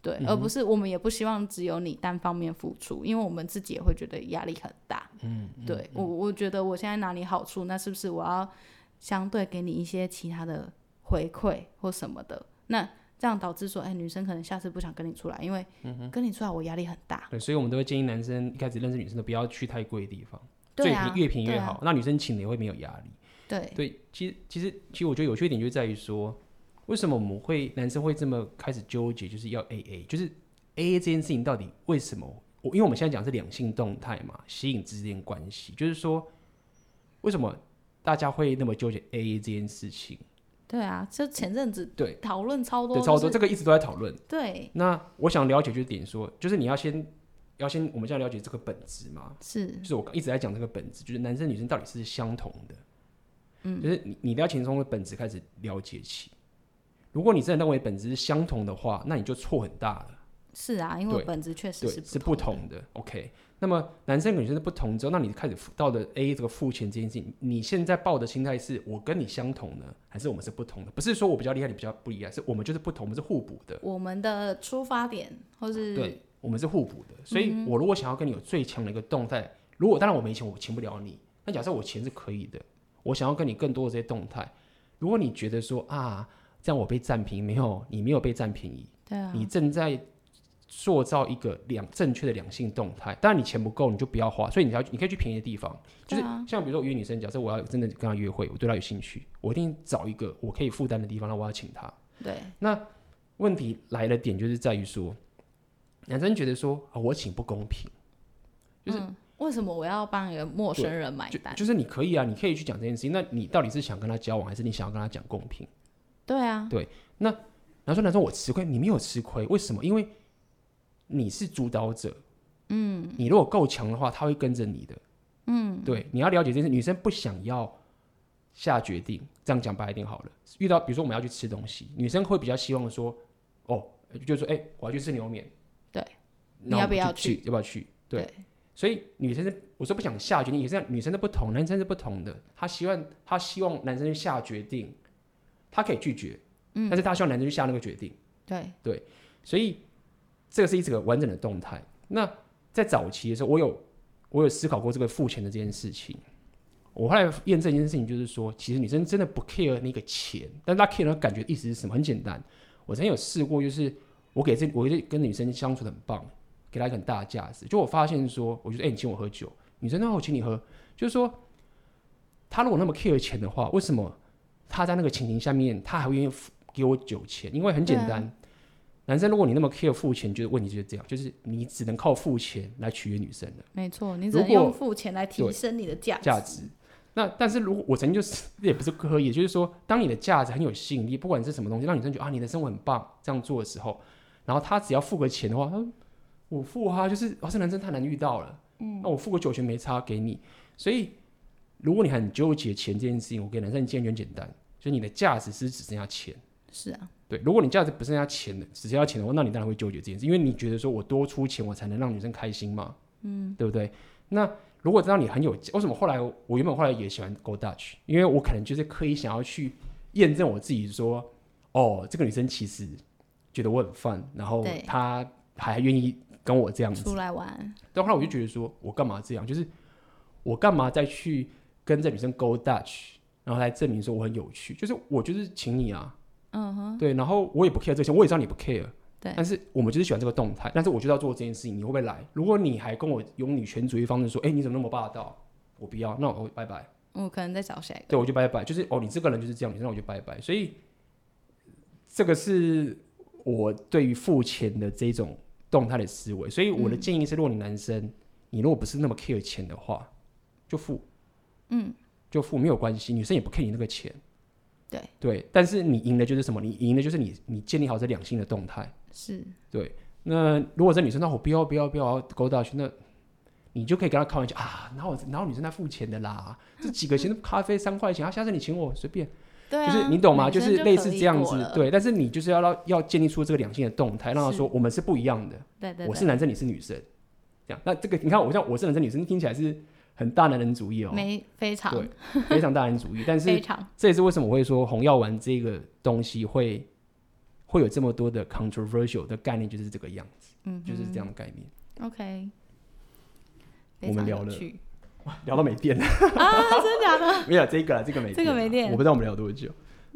Speaker 1: 对，嗯、而不是我们也不希望只有你单方面付出，因为我们自己也会觉得压力很大。嗯，对我，我觉得我现在拿你好处，那是不是我要相对给你一些其他的回馈或什么的？那这样导致说，哎、欸，女生可能下次不想跟你出来，因为跟你出来我压力很大。
Speaker 2: 对，所以我们都会建议男生一开始认识女生都不要去太贵的地方，最平、啊、越平越好。啊、那女生请的也会没有压力。
Speaker 1: 对
Speaker 2: 对，其实其实其实我觉得有缺点就在于说，为什么我们会男生会这么开始纠结，就是要 AA，就是 AA 这件事情到底为什么？我因为我们现在讲是两性动态嘛，吸引之间关系，就是说为什么大家会那么纠结 AA 这件事情？
Speaker 1: 对啊，就前阵子对讨论超多，
Speaker 2: 对超多，这个一直都在讨论。
Speaker 1: 对，
Speaker 2: 那我想了解就是点说，就是你要先要先，我们现在了解这个本质嘛？
Speaker 1: 是，
Speaker 2: 就是我一直在讲这个本质，就是男生女生到底是相同的。嗯，就是你你要先从本质开始了解起。如果你真的认为本质是相同的话，那你就错很大了。
Speaker 1: 是啊，因为本质确实是
Speaker 2: 是不同的。OK。那么男生跟女生的不同之后，那你开始到的 A 这个付钱这件事情，你现在抱的心态是我跟你相同呢，还是我们是不同的？不是说我比较厉害，你比较不厉害，是我们就是不同，我们是互补的。
Speaker 1: 我们的出发点或是
Speaker 2: 对，我们是互补的。所以我如果想要跟你有最强的一个动态，如果当然我没钱，我请不了你。那假设我钱是可以的，我想要跟你更多的这些动态。如果你觉得说啊，这样我被占便宜，没有，你没有被占便宜，
Speaker 1: 对啊，
Speaker 2: 你正在。塑造一个两正确的两性动态，当然你钱不够，你就不要花。所以你要你可以去便宜的地方，就是像比如说我约女生，假设我要真的跟她约会，我对她有兴趣，我一定找一个我可以负担的地方，那我要请她。
Speaker 1: 对。
Speaker 2: 那问题来的点就是在于说，男生觉得说啊，我请不公平，就是、嗯、
Speaker 1: 为什么我要帮一个陌生人买单？
Speaker 2: 就，就是你可以啊，你可以去讲这件事情。那你到底是想跟他交往，还是你想要跟他讲公平？
Speaker 1: 对啊。
Speaker 2: 对。那男生男生我吃亏，你没有吃亏，为什么？因为你是主导者，嗯，你如果够强的话，他会跟着你的，嗯，对，你要了解这件事。女生不想要下决定，这样讲白一点好了。遇到比如说我们要去吃东西，女生会比较希望说，哦，就是说，哎、欸，我要去吃牛肉面，
Speaker 1: 对，你要不要去？
Speaker 2: 要不要去？对，
Speaker 1: 对，
Speaker 2: 所以女生是我说不想下决定，也是女生的不同，男生是不同的。她希望她希望男生去下决定，她可以拒绝，嗯，但是她希望男生去下那个决定，
Speaker 1: 对
Speaker 2: 对，所以。这个是一整个完整的动态。那在早期的时候，我有我有思考过这个付钱的这件事情。我后来验证一件事情，就是说，其实女生真的不 care 那个钱，但她 care 的感觉意思是什么？很简单，我曾经有试过，就是我给这我跟女生相处的很棒，给她一个很大的价值。就我发现说，我觉得哎，你请我喝酒，女生那我请你喝，就是说，她如果那么 care 钱的话，为什么她在那个情形下面，她还会愿意付给我酒钱？因为很简单。男生，如果你那么 care 付钱，就是问题就是这样，就是你只能靠付钱来取悦女生的。
Speaker 1: 没错，你只能用付钱来提升你的价
Speaker 2: 价值。那但是如果我曾经就是也不是刻意，就是说，当你的价值很有吸引力，不管是什么东西，让女生觉得啊，你的生活很棒，这样做的时候，然后他只要付个钱的话，他我付哈，就是哦，这男生太难遇到了，嗯，那我付个酒钱没差给你，所以如果你很纠结钱这件事情，我给男生建议很简单，就是你的价值是只剩下钱，
Speaker 1: 是啊，
Speaker 2: 对，如果你价值不剩下钱的，只剩下钱的话，那你当然会纠结这件事，因为你觉得说我多出钱我才能让女生开心嘛，嗯，对不对？那如果知道你很有，为什么后来我原本后来也喜欢 Go Dutch，因为我可能就是刻意想要去验证我自己说，哦，这个女生其实觉得我很 fun，然后她还愿意跟我这样子
Speaker 1: 出来玩。
Speaker 2: 但后来我就觉得说，我干嘛这样？就是我干嘛再去跟这女生 Go Dutch，然后来证明说我很有趣？就是我就是请你啊，嗯哼，对，然后我也不 care 这些，我也知道你不 care。
Speaker 1: 对，
Speaker 2: 但是我们就是喜欢这个动态，但是我就要做这件事情，你会不会来？如果你还跟我用女权主义方式说，哎、欸，你怎么那么霸道？我不要，那我拜拜。
Speaker 1: 我可能再找下一个。
Speaker 2: 对，我就拜拜。就是哦，你这个人就是这样，那我就拜拜。所以这个是我对于付钱的这种动态的思维。所以我的建议是，如果你男生，嗯、你如果不是那么 care 钱的话，就付，嗯，就付没有关系，女生也不 care 你那个钱。
Speaker 1: 对。
Speaker 2: 对，但是你赢的就是什么？你赢的就是你你建立好这两性的动态。
Speaker 1: 是。
Speaker 2: 对，那如果这女生，那我不要不要不要勾搭去，那你就可以跟她开玩笑啊，然后然后女生在付钱的啦，这几个钱咖啡三块钱，啊，下次你请我随便，
Speaker 1: 对、啊，
Speaker 2: 就是你懂吗？就是类似这样子，对，但是你就是要要要建立出这个两性的动态，让她说我们是不一样的，
Speaker 1: 对，对对，
Speaker 2: 我是男生，你是女生，这样，那这个你看我像我是男生，女生听起来是很大男人主义哦，
Speaker 1: 没非常
Speaker 2: 对，非常大男人主义，但是这也是为什么我会说红药丸这个东西会。会有这么多的 controversial 的概念，就是这个样子，嗯，就是这样的概念。
Speaker 1: OK，
Speaker 2: 我们聊了，聊到没电了
Speaker 1: 啊？真的假的？
Speaker 2: 没有这个了，这个没，
Speaker 1: 这个没电。
Speaker 2: 我不知道我们聊多久。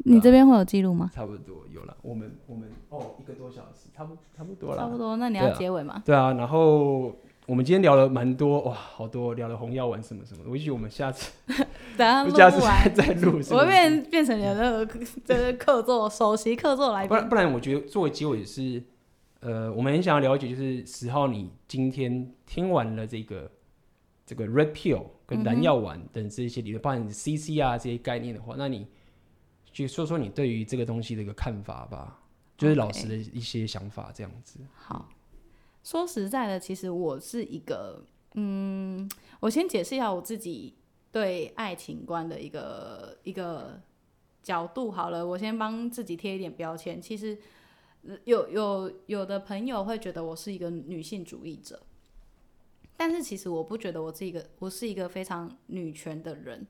Speaker 1: 你这边会有记录吗？
Speaker 2: 差不多有了。我们我们哦，一个多小时，差不差不多了。
Speaker 1: 差不多，那你要结尾吗？
Speaker 2: 对啊，然后。我们今天聊了蛮多哇，好多聊了红药丸什么什么的。我也许我们下次
Speaker 1: 等下
Speaker 2: 次再录，
Speaker 1: 我会变变成你的那个这个客座首席客座来宾。
Speaker 2: 不然不然，我觉得作为结尾是，呃，我们很想要了解，就是十号你今天听完了这个这个 Red Pill 跟蓝药丸等这些理论，包含 CC 啊这些概念的话，那你就说说你对于这个东西的一个看法吧，就是老师的一些想法这样子。
Speaker 1: 好。说实在的，其实我是一个，嗯，我先解释一下我自己对爱情观的一个一个角度好了。我先帮自己贴一点标签。其实有有有的朋友会觉得我是一个女性主义者，但是其实我不觉得我是一个我是一个非常女权的人。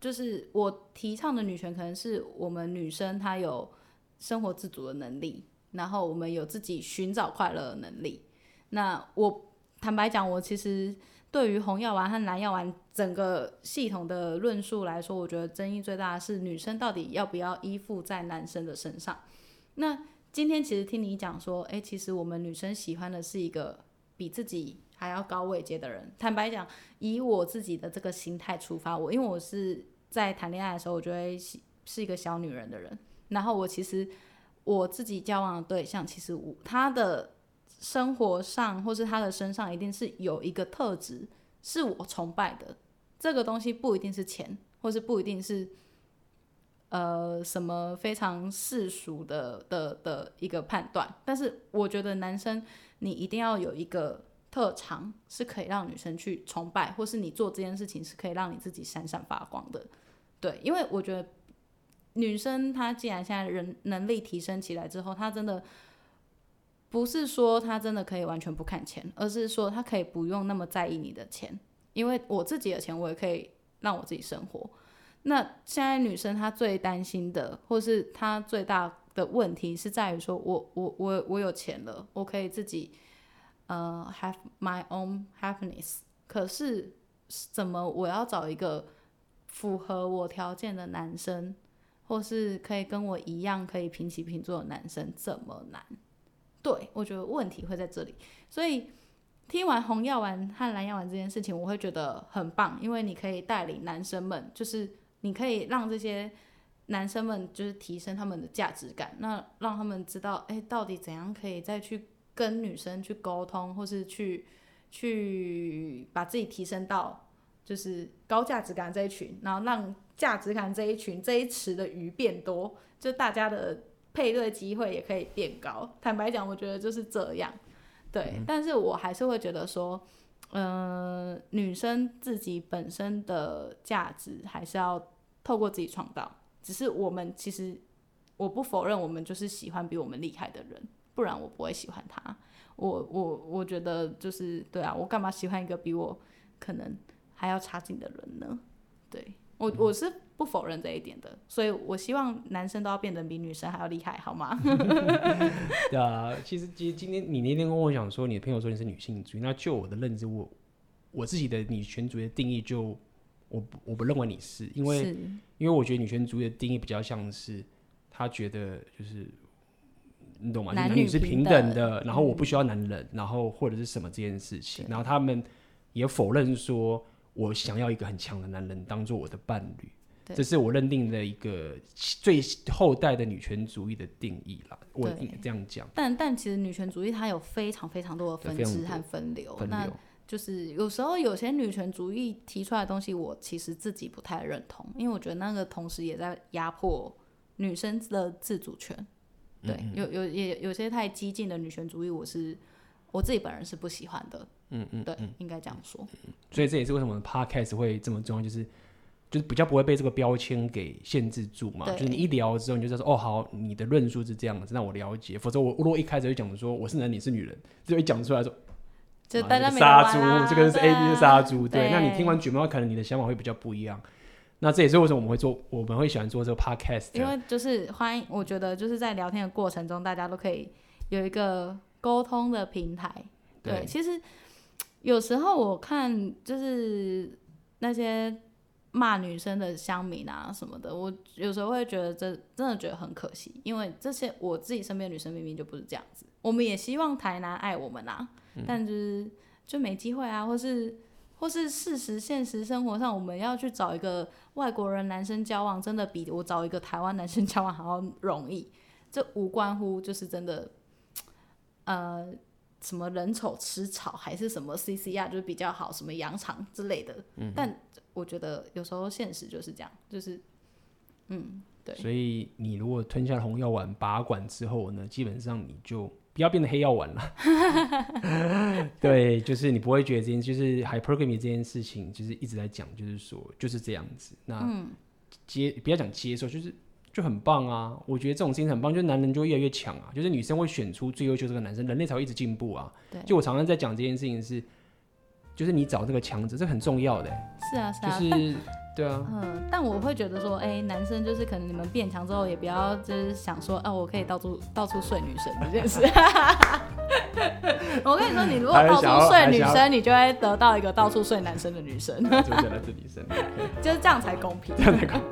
Speaker 1: 就是我提倡的女权，可能是我们女生她有生活自主的能力，然后我们有自己寻找快乐的能力。那我坦白讲，我其实对于红药丸和蓝药丸整个系统的论述来说，我觉得争议最大的是女生到底要不要依附在男生的身上。那今天其实听你讲说，诶，其实我们女生喜欢的是一个比自己还要高位阶的人。坦白讲，以我自己的这个心态出发，我因为我是在谈恋爱的时候，我觉得是一个小女人的人。然后我其实我自己交往的对象，其实我他的。生活上，或是他的身上，一定是有一个特质是我崇拜的。这个东西不一定是钱，或是不一定是呃什么非常世俗的的的一个判断。但是我觉得男生，你一定要有一个特长，是可以让女生去崇拜，或是你做这件事情是可以让你自己闪闪发光的。对，因为我觉得女生她既然现在人能力提升起来之后，她真的。不是说他真的可以完全不看钱，而是说他可以不用那么在意你的钱，因为我自己的钱我也可以让我自己生活。那现在女生她最担心的，或是她最大的问题是在于说我，我我我有钱了，我可以自己呃 have my own happiness。可是怎么我要找一个符合我条件的男生，或是可以跟我一样可以平起平坐的男生，这么难？对，我觉得问题会在这里，所以听完红药丸和蓝药丸这件事情，我会觉得很棒，因为你可以带领男生们，就是你可以让这些男生们就是提升他们的价值感，那让他们知道，哎，到底怎样可以再去跟女生去沟通，或是去去把自己提升到就是高价值感这一群，然后让价值感这一群这一池的鱼变多，就大家的。配对机会也可以变高。坦白讲，我觉得就是这样。对，嗯、但是我还是会觉得说，呃，女生自己本身的价值还是要透过自己创造。只是我们其实，我不否认，我们就是喜欢比我们厉害的人，不然我不会喜欢他。我我我觉得就是对啊，我干嘛喜欢一个比我可能还要差劲的人呢？对，我我是不否认这一点的，所以我希望男生都要变得比女生还要厉害，好吗？
Speaker 2: 对啊，其实其实今天你那天跟我讲说，你的朋友说你是女性主义，那就我的认知，我我自己的女权主义的定义就。我不我不认为你是，因为因为我觉得女权主义的定义比较像是，他觉得就是你懂吗？男女是平等的，然后我不需要男人，嗯、然后或者是什么这件事情，然后他们也否认说我想要一个很强的男人当做我的伴侣，这是我认定的一个最后代的女权主义的定义啦。我这样讲，
Speaker 1: 但但其实女权主义它有非常非常多的分支和分流，分流。就是有时候有些女权主义提出来的东西，我其实自己不太认同，因为我觉得那个同时也在压迫女生的自主权。对，嗯嗯有有也有些太激进的女权主义，我是我自己本人是不喜欢的。嗯嗯，对，应该这样说。
Speaker 2: 所以这也是为什么 Podcast 会这么重要，就是就是比较不会被这个标签给限制住嘛。就是你一聊之后，你就知道说哦，好，你的论述是这样子，那我了解。否则我如果一开始就讲说我是男，你是女人，就一讲出来说。
Speaker 1: 就大家
Speaker 2: 杀猪，这个是 A B 的杀猪，对。那你听完卷毛，可能你的想法会比较不一样。那这也是为什么我们会做，我们会喜欢做这个 podcast。
Speaker 1: 因为就是欢迎，我觉得就是在聊天的过程中，大家都可以有一个沟通的平台。对，对其实有时候我看就是那些骂女生的乡民啊什么的，我有时候会觉得这真的觉得很可惜，因为这些我自己身边的女生明明就不是这样子。我们也希望台南爱我们啊。但就是就没机会啊，或是或是事实现实生活上，我们要去找一个外国人男生交往，真的比我找一个台湾男生 交往还要容易。这无关乎就是真的，呃，什么人丑吃草，还是什么 CCR 就是比较好，什么羊肠之类的。嗯，但我觉得有时候现实就是这样，就是嗯，对。
Speaker 2: 所以你如果吞下红药丸拔管之后呢，基本上你就。不要变得黑药丸了，对，就是你不会觉得这件，就是 hypergamy 这件事情，就是一直在讲，就是说就是这样子。那接不要讲接受，就是就很棒啊！我觉得这种事情很棒，就是男人就会越来越强啊，就是女生会选出最优秀这个男生，人类才会一直进步啊。对，就我常常在讲这件事情是，就是你找这个强者，这很重要的、欸。
Speaker 1: 是啊，是啊，
Speaker 2: 就是。对啊，
Speaker 1: 嗯，但我会觉得说，哎、欸，男生就是可能你们变强之后，也不要就是想说，啊，我可以到处到处睡女生这件事。我跟你说，你如果到处睡女生，你就会得到一个到处睡男生的女生。
Speaker 2: 就觉得 是女生，
Speaker 1: 就是这样才公平。
Speaker 2: 这样才公平。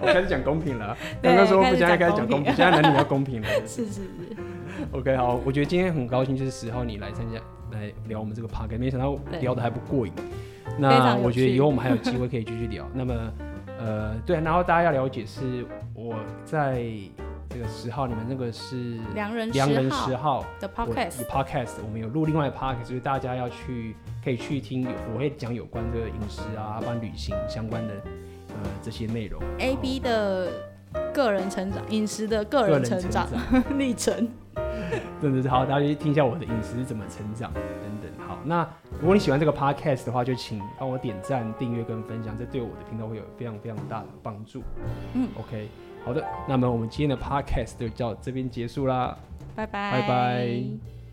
Speaker 2: 我开始讲公平了，刚刚说不，现在开始讲公平，现在男女要公平了。
Speaker 1: 是是是。
Speaker 2: OK，好，我觉得今天很高兴，就是十号你来参加来聊我们这个 Podcast，没想到聊的还不过瘾。那我觉得以后我们还有机会可以继续聊。那么，呃，对，然后大家要了解是我在这个十号，你们那个是
Speaker 1: 良人
Speaker 2: 良人十号
Speaker 1: 的 podcast
Speaker 2: podcast，我们有录另外的 podcast，所以大家要去可以去听，我会讲有关这个饮食啊、关旅行相关的呃这些内容。
Speaker 1: A B 的个人成长，饮食的个人成长 历程。
Speaker 2: 真的是好，大家去听一下我的饮食是怎么成长等等。好，那如果你喜欢这个 podcast 的话，就请帮我点赞、订阅跟分享，这对我的频道会有非常非常大的帮助。嗯，OK，好的，那么我们今天的 podcast 就到这边结束啦，
Speaker 1: 拜拜，
Speaker 2: 拜拜。